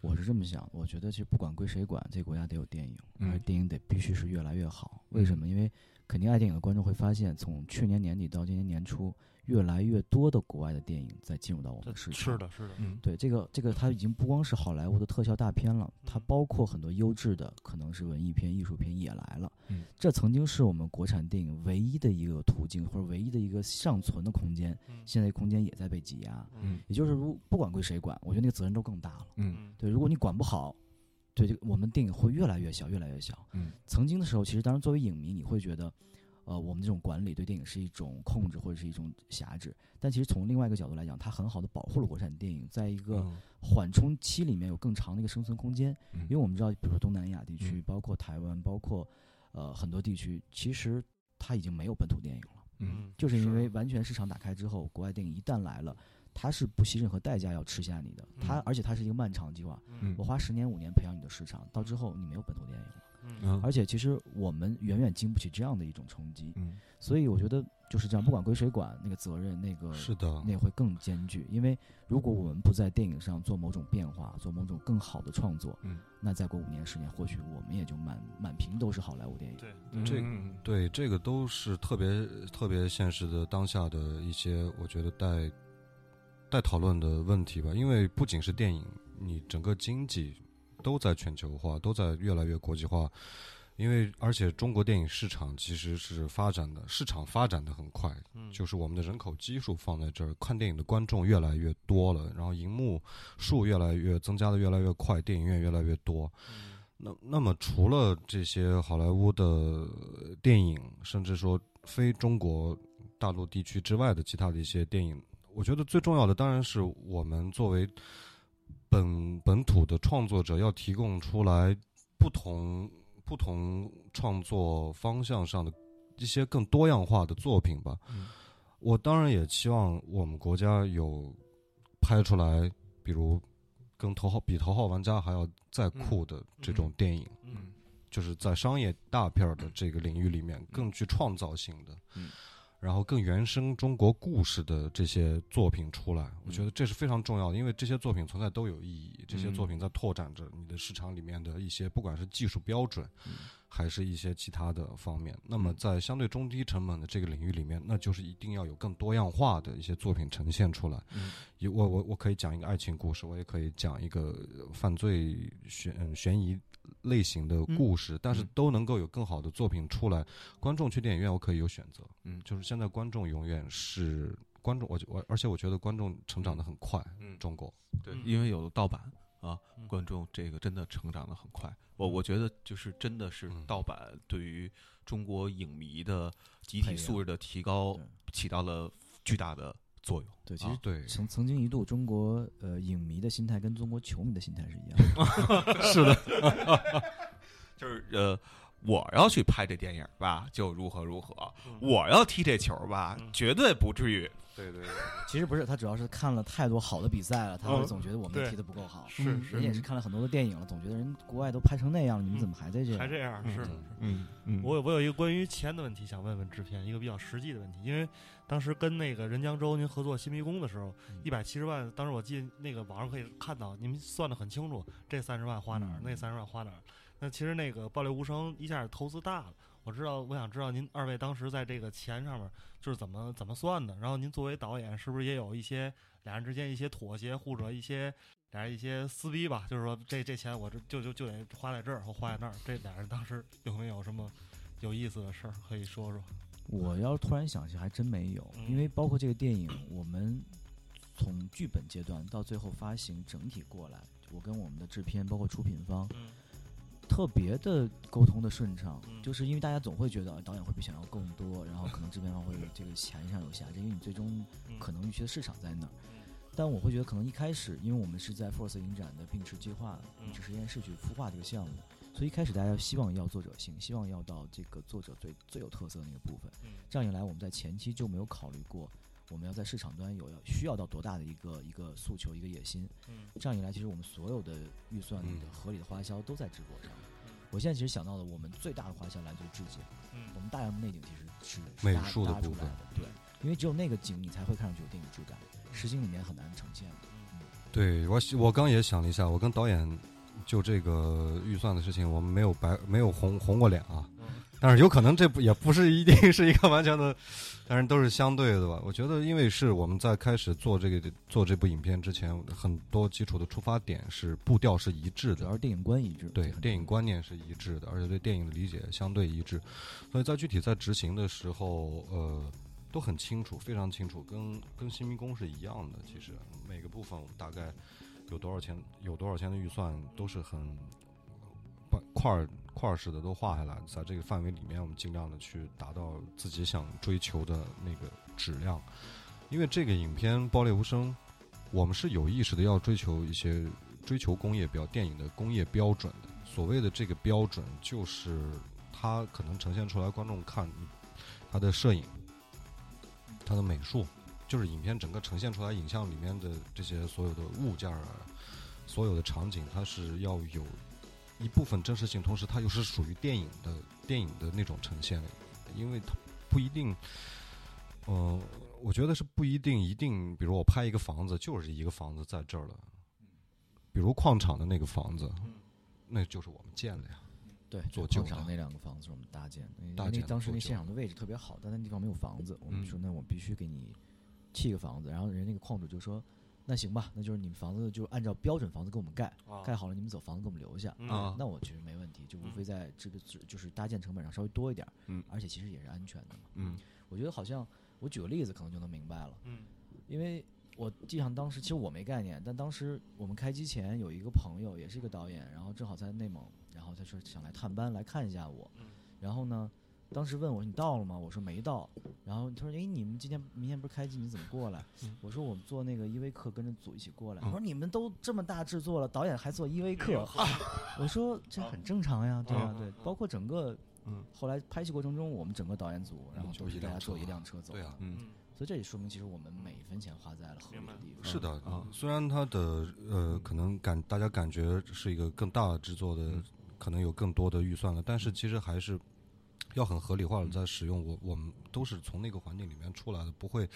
我是这么想，我觉得其实不管归谁管，这个国家得有电影，而且电影得必须是越来越好。为什么？因为肯定爱电影的观众会发现，从去年年底到今年年初。越来越多的国外的电影在进入到我们的市场，是的，是的，嗯，对，这个这个它已经不光是好莱坞的特效大片了，它包括很多优质的，可能是文艺片、艺术片也来了。嗯，这曾经是我们国产电影唯一的一个途径，或者唯一的一个尚存的空间。嗯，现在空间也在被挤压。嗯，也就是如不管归谁管，我觉得那个责任都更大了。嗯，对，如果你管不好，对，这个我们电影会越来越小，越来越小。嗯，曾经的时候，其实当然作为影迷，你会觉得。呃，我们这种管理对电影是一种控制或者是一种辖制，但其实从另外一个角度来讲，它很好的保护了国产电影在一个缓冲期里面有更长的一个生存空间。因为我们知道，比如说东南亚地区，包括台湾，包括呃很多地区，其实它已经没有本土电影了。嗯，就是因为完全市场打开之后，国外电影一旦来了，它是不惜任何代价要吃下你的。它而且它是一个漫长计划。嗯，我花十年五年培养你的市场，到之后你没有本土电影了。嗯，而且其实我们远远经不起这样的一种冲击，嗯，所以我觉得就是这样，不管归谁管，那个责任，那个是的，那会更艰巨。因为如果我们不在电影上做某种变化，做某种更好的创作，嗯，那再过五年十年，或许我们也就满满屏都是好莱坞电影。对，这对这个都是特别特别现实的当下的一些，我觉得带带讨论的问题吧。因为不仅是电影，你整个经济。都在全球化，都在越来越国际化，因为而且中国电影市场其实是发展的，市场发展的很快，嗯就是我们的人口基数放在这儿，看电影的观众越来越多了，然后荧幕数越来越增加的越来越快，电影院越来越多。那那么除了这些好莱坞的电影，甚至说非中国大陆地区之外的其他的一些电影，我觉得最重要的当然是我们作为。本本土的创作者要提供出来不同不同创作方向上的一些更多样化的作品吧。我当然也期望我们国家有拍出来，比如跟头号比头号玩家还要再酷的这种电影。嗯，就是在商业大片的这个领域里面更具创造性的。嗯。然后更原生中国故事的这些作品出来，我觉得这是非常重要的，因为这些作品存在都有意义。这些作品在拓展着你的市场里面的一些，不管是技术标准，还是一些其他的方面。那么在相对中低成本的这个领域里面，那就是一定要有更多样化的一些作品呈现出来。有我我我可以讲一个爱情故事，我也可以讲一个犯罪悬悬疑。类型的故事，但是都能够有更好的作品出来。观众去电影院，我可以有选择。嗯，就是现在观众永远是观众，我我而且我觉得观众成长的很快。嗯，中国对，因为有了盗版啊，观众这个真的成长的很快。我我觉得就是真的是盗版对于中国影迷的集体素质的提高起到了巨大的。作用。对，其实对。曾曾经一度，中国呃影迷的心态跟中国球迷的心态是一样的，是的，就是呃，我要去拍这电影吧，就如何如何；我要踢这球吧，绝对不至于。对对对，其实不是，他主要是看了太多好的比赛了，他会总觉得我们踢的不够好。是是，人也是看了很多的电影了，总觉得人国外都拍成那样了，你们怎么还在这？还这样？是嗯嗯。我有我有一个关于钱的问题想问问制片，一个比较实际的问题，因为当时跟那个任江州您合作《新迷宫》的时候，一百七十万，当时我记得那个网上可以看到，你们算的很清楚，这三十万花哪儿，那三十万花哪儿。那其实那个《暴力无声》一下投资大了。我知道，我想知道您二位当时在这个钱上面就是怎么怎么算的。然后您作为导演，是不是也有一些俩人之间一些妥协，或者一些俩人一些撕逼吧？就是说，这这钱我这就就就得花在这儿或花在那儿。这俩人当时有没有什么有意思的事儿可以说说？我要突然想起，还真没有。因为包括这个电影，我们从剧本阶段到最后发行整体过来，我跟我们的制片，包括出品方。特别的沟通的顺畅，就是因为大家总会觉得导演会比想要更多，然后可能制片方会这个钱上有瑕疵，因为你最终可能预期的市场在那儿。但我会觉得可能一开始，因为我们是在 Force 影展的并驰计划、并驰实验室去孵化这个项目，所以一开始大家希望要作者性，希望要到这个作者最最有特色的那个部分。这样一来，我们在前期就没有考虑过我们要在市场端有要需要到多大的一个一个诉求、一个野心。嗯这样一来，其实我们所有的预算的合理的花销都在直播上。我现在其实想到的，我们最大的花销来自于置景。嗯，我们大量的内景其实是美术的部分，对，因为只有那个景，你才会看上去有电影质感，实景里面很难呈现。嗯，对我我刚也想了一下，我跟导演就这个预算的事情，我们没有白没有红红过脸啊。但是有可能这不也不是一定是一个完全的，但是都是相对的吧。我觉得，因为是我们在开始做这个做这部影片之前，很多基础的出发点是步调是一致的，主要是电影观一致，对电影观念是一致的，而且对电影的理解相对一致，所以在具体在执行的时候，呃，都很清楚，非常清楚，跟跟新民工是一样的。其实每个部分我们大概有多少钱，有多少钱的预算，都是很把块儿。块儿式的都画下来，在这个范围里面，我们尽量的去达到自己想追求的那个质量。因为这个影片《爆裂无声》，我们是有意识的要追求一些追求工业标电影的工业标准的。所谓的这个标准，就是它可能呈现出来，观众看它的摄影、它的美术，就是影片整个呈现出来影像里面的这些所有的物件儿、所有的场景，它是要有。一部分真实性，同时它又是属于电影的电影的那种呈现，因为它不一定，嗯，我觉得是不一定一定，比如我拍一个房子，就是一个房子在这儿了，比如矿场的那个房子，那就是我们建的呀，对，做矿场那两个房子是我们搭建的，因为当时那现场的位置特别好，但那地方没有房子，我们说那我们必须给你砌个房子，然后人那个矿主就说。那行吧，那就是你们房子就按照标准房子给我们盖，盖好了你们走，房子给我们留下。啊，那我觉得没问题，就无非在这个就是搭建成本上稍微多一点，嗯，而且其实也是安全的嘛。嗯，我觉得好像我举个例子可能就能明白了。嗯，因为我记上当时其实我没概念，但当时我们开机前有一个朋友也是一个导演，然后正好在内蒙，然后他说想来探班来看一下我，然后呢。当时问我你到了吗？我说没到。然后他说：“哎，你们今天、明天不是开机，你怎么过来？”我说：“我们做那个依维柯，跟着组一起过来。”我说：“你们都这么大制作了，导演还做依维柯？”我说：“这很正常呀，对啊，对。包括整个，后来拍戏过程中，我们整个导演组，然后都是大家坐一辆车走。对啊，嗯。所以这也说明，其实我们每一分钱花在了合理的地方。是的啊，虽然它的呃，可能感大家感觉是一个更大的制作的，可能有更多的预算了，但是其实还是。要很合理化的在使用，我我们都是从那个环境里面出来的，不会，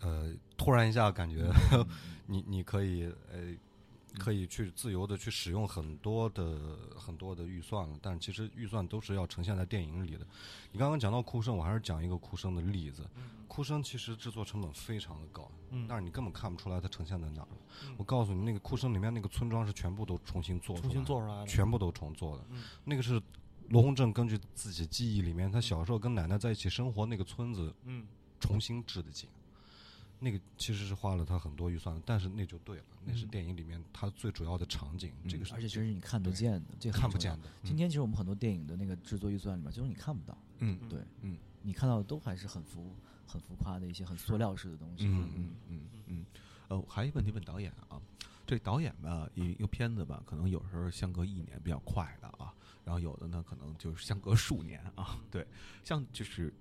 呃，突然一下感觉 你你可以呃可以去自由的去使用很多的很多的预算了，但其实预算都是要呈现在电影里的。你刚刚讲到哭声，我还是讲一个哭声的例子。哭声其实制作成本非常的高，但是你根本看不出来它呈现在哪儿了。我告诉你，那个哭声里面那个村庄是全部都重新做重新做出来的，全部都重做的，那个是。罗洪正根据自己记忆里面，他小时候跟奶奶在一起生活那个村子，嗯，重新制的景，那个其实是花了他很多预算，但是那就对了，那是电影里面他最主要的场景，这个是而且其实你看得见的，这看不见的。今天其实我们很多电影的那个制作预算里面，就是你看不到，嗯，对，嗯，你看到的都还是很浮、很浮夸的一些很塑料式的东西，嗯嗯。嗯嗯。呃，还有一个问题问导演啊，这导演吧，一个片子吧，可能有时候相隔一年比较快的啊。然后有的呢，可能就是相隔数年啊。对，像就是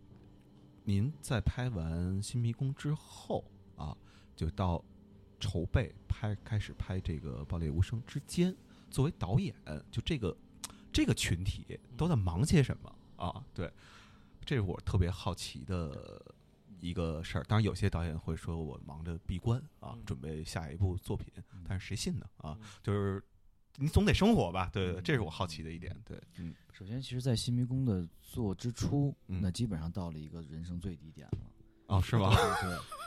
您在拍完《新迷宫》之后啊，就到筹备拍开始拍这个《爆裂无声》之间，作为导演，就这个这个群体都在忙些什么啊？对，这是我特别好奇的一个事儿。当然，有些导演会说我忙着闭关啊，准备下一部作品，但是谁信呢？啊，就是。你总得生活吧？对对，这是我好奇的一点。对，嗯，首先，其实，在新迷宫的做之初，那基本上到了一个人生最低点了。哦，是吗？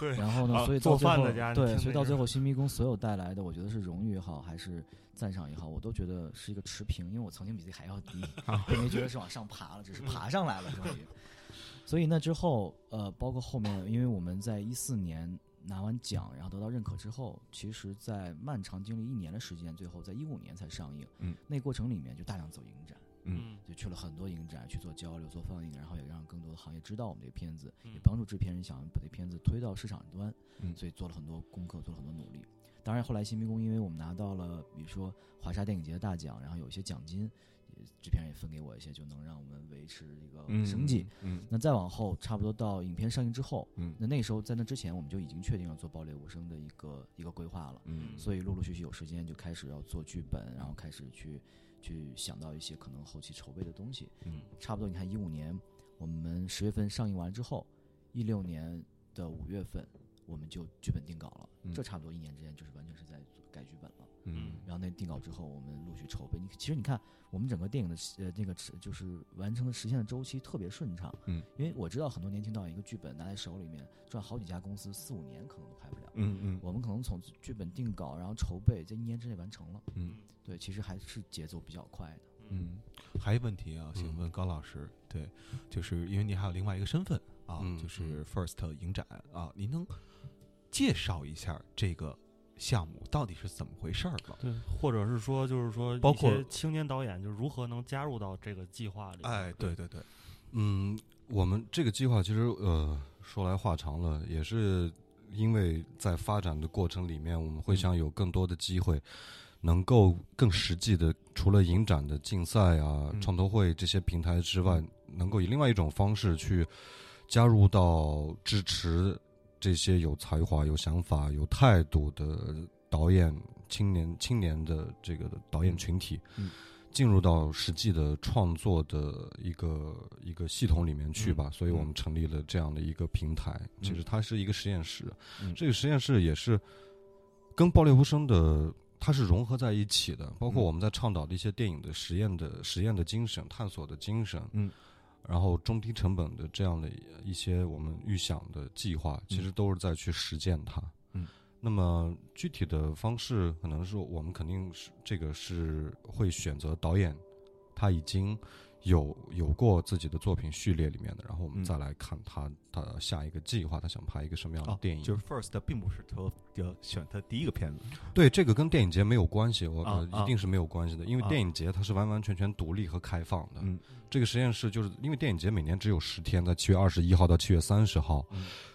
对 对。然后呢？所以做饭的家，对，所以到最后，新迷宫所有带来的，我觉得是荣誉也好，还是赞赏也好，我都觉得是一个持平。因为我曾经比自己还要低，并没觉得是往上爬了，只是爬上来了，终于。所以那之后，呃，包括后面，因为我们在一四年。拿完奖，然后得到认可之后，其实，在漫长经历一年的时间，最后在一五年才上映。嗯，那过程里面就大量走影展，嗯，就去了很多影展去做交流、做放映，然后也让更多的行业知道我们这个片子，也帮助制片人想把这片子推到市场端。嗯，所以做了很多功课，做了很多努力。当然，后来新迷宫，因为我们拿到了，比如说华沙电影节的大奖，然后有一些奖金。制片人也分给我一些，就能让我们维持一个生计。嗯，那再往后，差不多到影片上映之后，嗯，那那时候在那之前，我们就已经确定了做《爆裂无声》的一个一个规划了。嗯，所以陆陆续续有时间就开始要做剧本，然后开始去去想到一些可能后期筹备的东西。嗯，差不多你看一五年我们十月份上映完之后，一六年的五月份我们就剧本定稿了。嗯这差不多一年之间就是完全是在改剧本了。嗯，然后那定稿之后，我们陆续筹备。你其实你看，我们整个电影的呃那个就是完成的实现的周期特别顺畅。嗯，因为我知道很多年轻导演一个剧本拿在手里面转好几家公司，四五年可能都拍不了。嗯嗯，我们可能从剧本定稿，然后筹备，在一年之内完成了。嗯，对，其实还是节奏比较快的。嗯，还有问题啊，想问高老师，对，就是因为您还有另外一个身份啊，就是 First 影展啊，您能介绍一下这个？项目到底是怎么回事儿了？对，或者是说，就是说，包括青年导演，就如何能加入到这个计划里？哎，对对对，嗯，我们这个计划其实呃说来话长了，也是因为在发展的过程里面，我们会想有更多的机会，能够更实际的，除了影展的竞赛啊、创投会这些平台之外，能够以另外一种方式去加入到支持。这些有才华、有想法、有态度的导演、青年、青年的这个导演群体，进入到实际的创作的一个一个系统里面去吧。所以我们成立了这样的一个平台。其实它是一个实验室，这个实验室也是跟爆裂无声的它是融合在一起的。包括我们在倡导的一些电影的实验的实验的精神、探索的精神。嗯。然后中低成本的这样的一些我们预想的计划，其实都是在去实践它。嗯，那么具体的方式，可能是我们肯定是这个是会选择导演，他已经。有有过自己的作品序列里面的，然后我们再来看他的下一个计划，他想拍一个什么样的电影？就是 First 并不是他要选他第一个片子，对这个跟电影节没有关系，我一定是没有关系的，因为电影节它是完完全全独立和开放的。嗯，这个实验室就是因为电影节每年只有十天，在七月二十一号到七月三十号，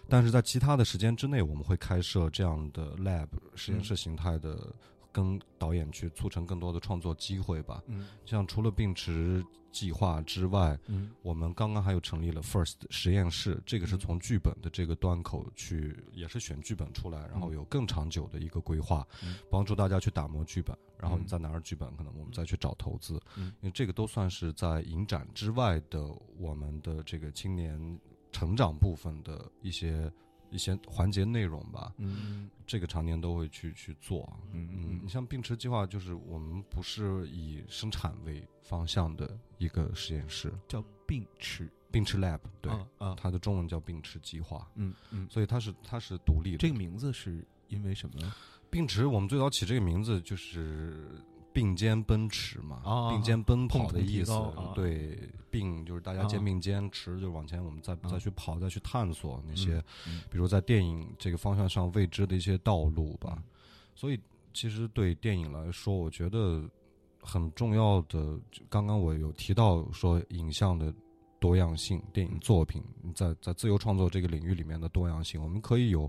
但是在其他的时间之内，我们会开设这样的 lab 实验室形态的。跟导演去促成更多的创作机会吧。嗯，像除了并池计划之外，嗯，我们刚刚还有成立了 First 实验室，这个是从剧本的这个端口去，也是选剧本出来，然后有更长久的一个规划，帮助大家去打磨剧本，然后你再拿着剧本，可能我们再去找投资。嗯，因为这个都算是在影展之外的我们的这个青年成长部分的一些。一些环节内容吧，嗯，这个常年都会去去做，嗯嗯，你像并驰计划，就是我们不是以生产为方向的一个实验室，叫并驰并驰 Lab，对，啊，它的中文叫并驰计划，嗯嗯，所以它是它是独立的。这个名字是因为什么？并驰，我们最早起这个名字就是。并肩奔驰嘛，并肩奔跑的意思。对，并就是大家肩并肩，驰就是往前，我们再再去跑，再去探索那些，比如在电影这个方向上未知的一些道路吧。所以，其实对电影来说，我觉得很重要的，刚刚我有提到说影像的。多样性电影作品，在在自由创作这个领域里面的多样性，我们可以有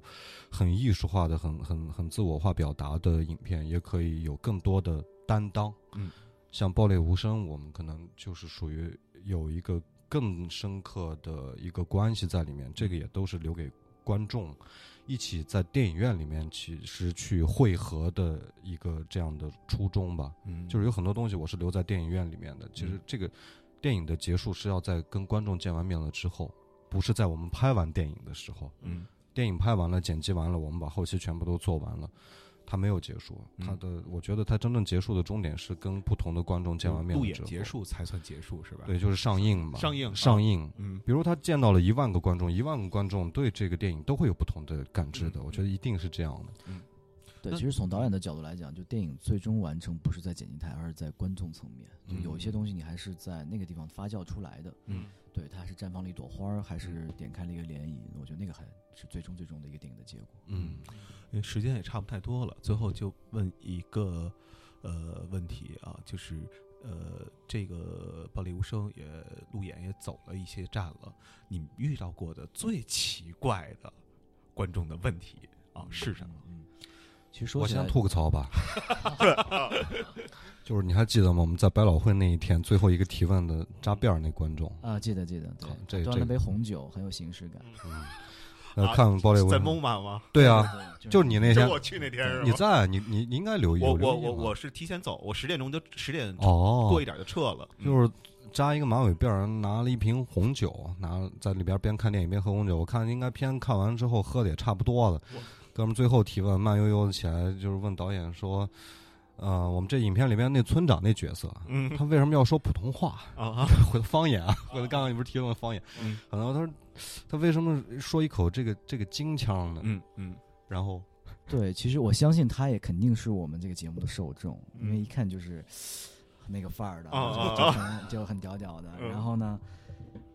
很艺术化的、很很很自我化表达的影片，也可以有更多的担当。嗯，像《爆裂无声》，我们可能就是属于有一个更深刻的一个关系在里面。这个也都是留给观众一起在电影院里面其实去汇合的一个这样的初衷吧。嗯，就是有很多东西我是留在电影院里面的。其实这个。电影的结束是要在跟观众见完面了之后，不是在我们拍完电影的时候。嗯，电影拍完了，剪辑完了，我们把后期全部都做完了，它没有结束。它的，我觉得它真正结束的终点是跟不同的观众见完面。路演结束才算结束是吧？对，就是上映嘛。上映，上映。嗯，比如他见到了一万个观众，一万个观众对这个电影都会有不同的感知的。我觉得一定是这样的。嗯。对，其实从导演的角度来讲，就电影最终完成不是在剪辑台，而是在观众层面。就有一些东西你还是在那个地方发酵出来的。嗯，对，他是绽放了一朵花，还是点开了一个涟漪？我觉得那个还是最终最终的一个电影的结果。嗯，因为时间也差不太多了，最后就问一个呃问题啊，就是呃这个《暴力无声》也路演也走了一些站了，你遇到过的最奇怪的观众的问题啊是什么？嗯。其实我先吐个槽吧，就是你还记得吗？我们在百老汇那一天最后一个提问的扎辫儿那观众啊，记得记得，对，这端了杯红酒，很有形式感。嗯，呃，看暴力在蒙马吗？对啊，就是你那天我去那天，你在，你你你应该留意。我我我我是提前走，我十点钟就十点哦过一点就撤了，就是扎一个马尾辫，拿了一瓶红酒，拿在里边边看电影边喝红酒。我看应该片看完之后喝的也差不多了。哥们最后提问，慢悠悠的起来就是问导演说。呃，我们这影片里面那村长那角色，嗯，他为什么要说普通话啊？或者方言啊？或者刚刚你不是提问方言？嗯，可能他说他为什么说一口这个这个京腔呢？嗯嗯，然后，对，其实我相信他也肯定是我们这个节目的受众，因为一看就是那个范儿的，就很就很屌屌的。然后呢？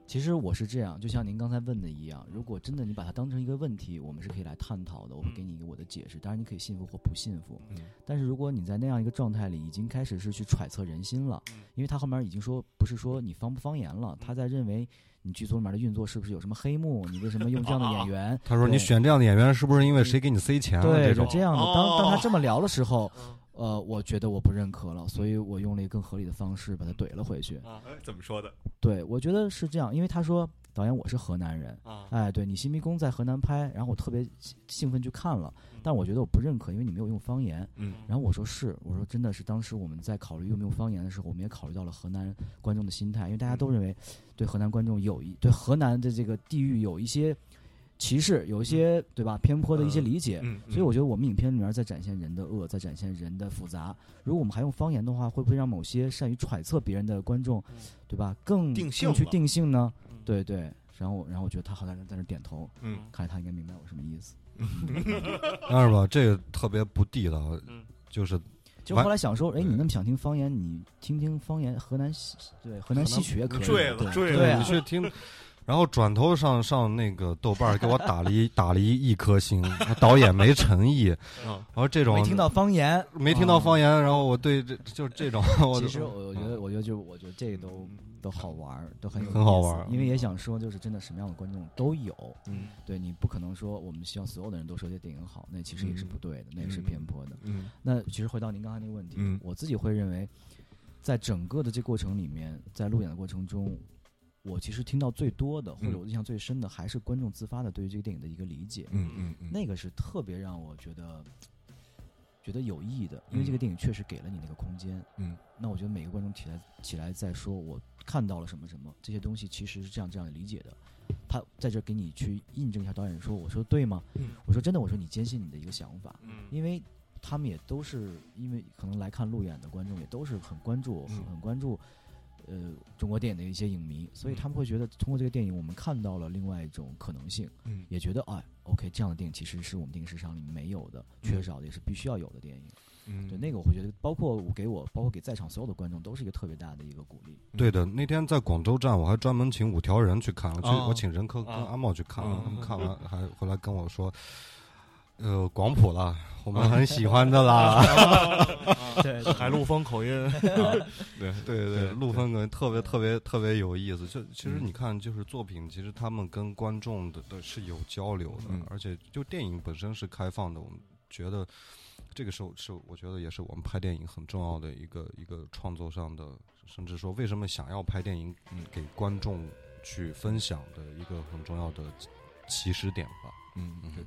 其实我是这样，就像您刚才问的一样，如果真的你把它当成一个问题，我们是可以来探讨的。我会给你一个我的解释，当然你可以信服或不信服。但是如果你在那样一个状态里，已经开始是去揣测人心了，因为他后面已经说不是说你方不方言了，他在认为你剧组里面的运作是不是有什么黑幕？你为什么用这样的演员？他说你选这样的演员是不是因为谁给你塞钱了？对，就这样的。当当他这么聊的时候。呃，我觉得我不认可了，所以我用了一个更合理的方式把他怼了回去。啊，怎么说的？对，我觉得是这样，因为他说导演我是河南人，啊，哎，对你新迷宫在河南拍，然后我特别兴奋去看了，但我觉得我不认可，因为你没有用方言。嗯，然后我说是，我说真的是当时我们在考虑用不用方言的时候，我们也考虑到了河南观众的心态，因为大家都认为对河南观众有一对河南的这个地域有一些。歧视有一些对吧偏颇的一些理解，所以我觉得我们影片里面在展现人的恶，在展现人的复杂。如果我们还用方言的话，会不会让某些善于揣测别人的观众，对吧更更去定性呢？对对。然后然后我觉得他好像在那点头，嗯，看来他应该明白我什么意思。但是吧，这个特别不地道，就是。就后来想说，哎，你那么想听方言，你听听方言河南戏，对河南戏曲也可以，对对，你去听。然后转头上上那个豆瓣给我打了一打了一一颗星，导演没诚意。然后这种没听到方言，没听到方言。然后我对这就是这种。其实我我觉得我觉得就我觉得这个都都好玩都很有很好玩因为也想说就是真的什么样的观众都有。嗯，对你不可能说我们希望所有的人都说这电影好，那其实也是不对的，那也是偏颇的。嗯，那其实回到您刚才那个问题，我自己会认为，在整个的这过程里面，在路演的过程中。我其实听到最多的，或者我印象最深的，还是观众自发的对于这个电影的一个理解。嗯嗯嗯，那个是特别让我觉得觉得有意义的，因为这个电影确实给了你那个空间。嗯，那我觉得每个观众起来起来再说，我看到了什么什么这些东西，其实是这样这样的理解的。他在这给你去印证一下导演说，我说对吗？嗯，我说真的，我说你坚信你的一个想法。嗯，因为他们也都是因为可能来看路演的观众也都是很关注，很关注。呃，中国电影的一些影迷，所以他们会觉得通过这个电影，我们看到了另外一种可能性，嗯，也觉得哎，OK，这样的电影其实是我们电影市场里没有的、缺少的，也是必须要有的电影。嗯，对，那个我会觉得，包括我给我，包括给在场所有的观众，都是一个特别大的一个鼓励。对的，那天在广州站，我还专门请五条人去看了，去我请任科跟阿茂去看了，他们看完还回来跟我说。呃，广普了，我们很喜欢的啦。对，海陆丰口音，对对对，陆丰口音特别特别特别有意思。就其实你看，就是作品，其实他们跟观众的的是有交流的，而且就电影本身是开放的。我们觉得这个时候是，我觉得也是我们拍电影很重要的一个一个创作上的，甚至说为什么想要拍电影给观众去分享的一个很重要的起始点吧。嗯嗯。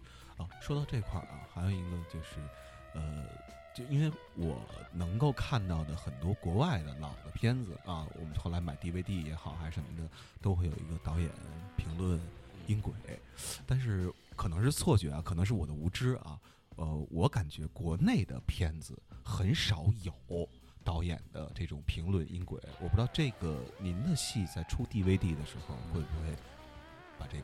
说到这块儿啊，还有一个就是，呃，就因为我能够看到的很多国外的老的片子啊，我们后来买 DVD 也好还是什么的，都会有一个导演评论音轨，但是可能是错觉啊，可能是我的无知啊，呃，我感觉国内的片子很少有导演的这种评论音轨，我不知道这个您的戏在出 DVD 的时候会不会。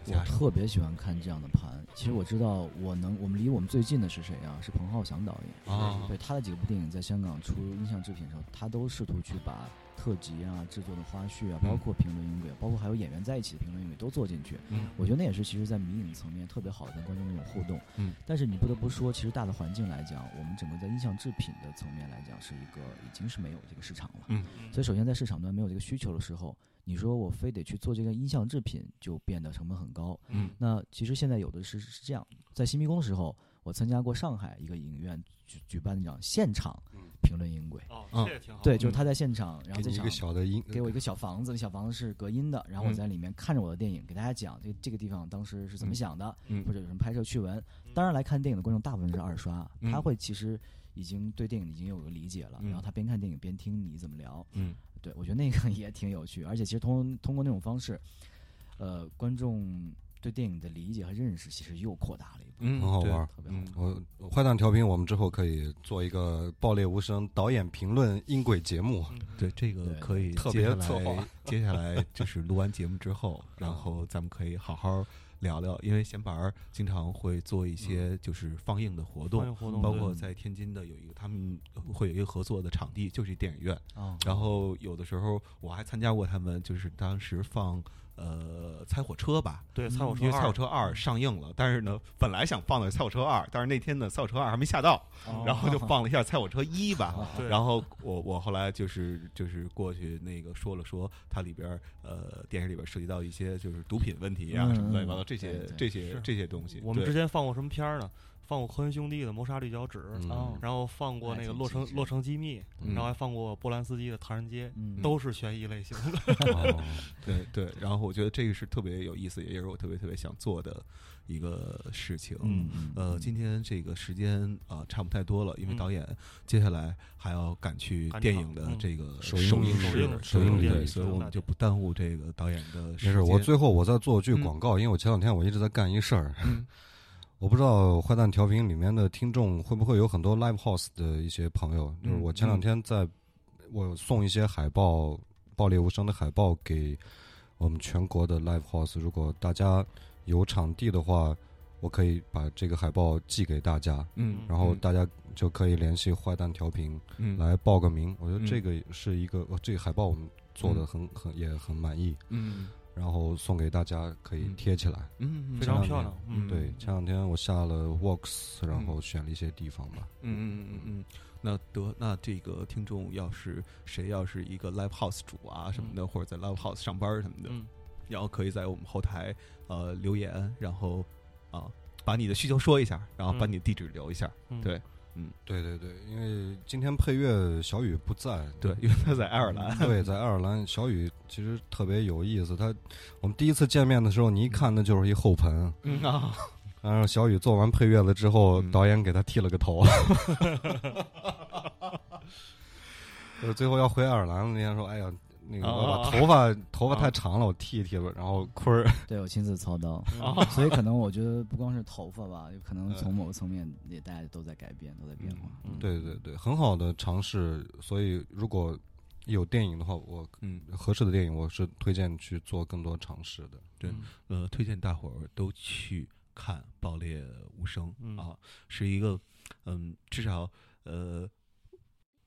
我特别喜欢看这样的盘。其实我知道，我能我们离我们最近的是谁啊？是彭浩翔导演啊。对他的几部电影在香港出音像制品的时候，他都试图去把特辑啊、制作的花絮啊，包括评论音轨，包括还有演员在一起的评论音轨都做进去。嗯，我觉得那也是其实，在迷影层面特别好的跟观众那种互动。嗯，但是你不得不说，其实大的环境来讲，我们整个在音像制品的层面来讲，是一个已经是没有这个市场了。嗯，所以首先在市场端没有这个需求的时候。你说我非得去做这个音像制品，就变得成本很高。嗯，那其实现在有的是是这样，在新迷宫的时候，我参加过上海一个影院举举办那场现场评论音轨。哦，这也挺好。对，就是他在现场，然后这一个小的音，给我一个小房子，那小房子是隔音的，然后我在里面看着我的电影，给大家讲这这个地方当时是怎么想的，或者有什么拍摄趣闻。当然来看电影的观众大部分是二刷，他会其实已经对电影已经有个理解了，然后他边看电影边听你怎么聊。嗯，对我觉得那个 也挺有趣，而且其实通通过那种方式，呃，观众。对电影的理解和认识其实又扩大了一步，嗯很好玩，特别好。我坏蛋调频，我们之后可以做一个爆裂无声导演评论音轨节目。对，这个可以特别策划。接下来就是录完节目之后，然后咱们可以好好聊聊，因为闲板儿经常会做一些就是放映的活动，包括在天津的有一个他们会有一个合作的场地，就是电影院。然后有的时候我还参加过他们，就是当时放。呃，猜火车吧，对，猜火车，因为猜火车二上映了，但是呢，本来想放的猜火车二，但是那天呢，猜火车二还没下到，然后就放了一下猜火车一吧。然后我我后来就是就是过去那个说了说，它里边呃电影里边涉及到一些就是毒品问题啊什么乱七八糟这些这些这些东西。我们之前放过什么片儿呢？放过科恩兄弟的《谋杀绿脚趾》，然后放过那个《洛城洛城机密》，然后还放过波兰斯基的《唐人街》，都是悬疑类型的。对对，然后我觉得这个是特别有意思，也是我特别特别想做的一个事情。呃，今天这个时间啊，差不太多了，因为导演接下来还要赶去电影的这个首映式，首映对，所以我们就不耽误这个导演的。没事，我最后我再做句广告，因为我前两天我一直在干一事儿。我不知道坏蛋调频里面的听众会不会有很多 live house 的一些朋友，就是我前两天在，我送一些海报，《爆裂无声》的海报给我们全国的 live house，如果大家有场地的话，我可以把这个海报寄给大家，嗯，然后大家就可以联系坏蛋调频，嗯，来报个名。我觉得这个是一个，这个海报我们做的很很也很满意，嗯。然后送给大家，可以贴起来，嗯，非常漂亮。嗯，对，前两天我下了 Works，然后选了一些地方吧。嗯嗯嗯嗯，那得，那这个听众要是谁要是一个 Live House 主啊什么的，或者在 Live House 上班什么的，然后可以在我们后台呃留言，然后啊把你的需求说一下，然后把你的地址留一下，对。嗯，对对对，因为今天配乐小雨不在，对，因为他在爱尔兰。对，在爱尔兰，小雨其实特别有意思。他我们第一次见面的时候，你一看那就是一后盆。嗯啊，然后小雨做完配乐了之后，导演给他剃了个头。呃，最后要回爱尔兰了，那天说：“哎呀。”那个我头发头发太长了，我剃一剃吧。然后坤儿，对我亲自操刀，所以可能我觉得不光是头发吧，有可能从某个层面也大家都在改变，都在变化。对对对，很好的尝试。所以如果有电影的话，我嗯合适的电影，我是推荐去做更多尝试的。对，呃，推荐大伙儿都去看《爆裂无声》啊，是一个嗯，至少呃。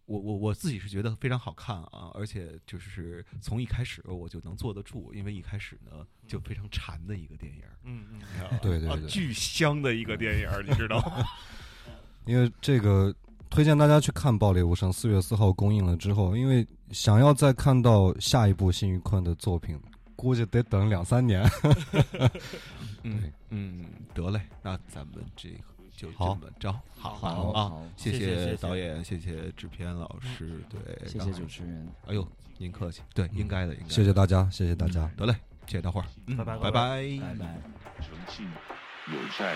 我我我自己是觉得非常好看啊，而且就是从一开始我就能坐得住，因为一开始呢就非常馋的一个电影，嗯嗯，对对对，巨香的一个电影，你知道吗？因为这个推荐大家去看《爆裂无声》，四月四号公映了之后，因为想要再看到下一部辛玉坤的作品，估计得等两三年。嗯嗯，得嘞，那咱们这个。就这么着，好好啊！谢谢导演，谢谢制片老师，对，谢谢主持人。哎呦，您客气，对，应该的，应该。谢谢大家，谢谢大家，得嘞，谢谢大伙儿，拜拜，拜拜，拜拜。诚信、友善、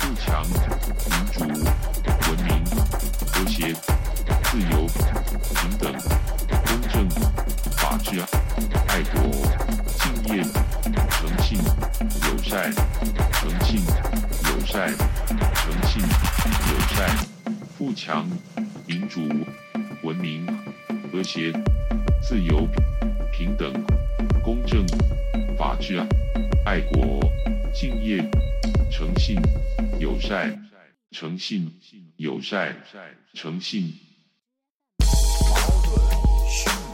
富强、民主、文明、和谐、自由、强、民主、文明、和谐、自由、平等、公正、法治、爱国、敬业、诚信、友善、诚信、友善、诚信。矛盾、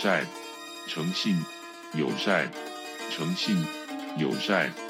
善、诚信。友善、诚信、友善。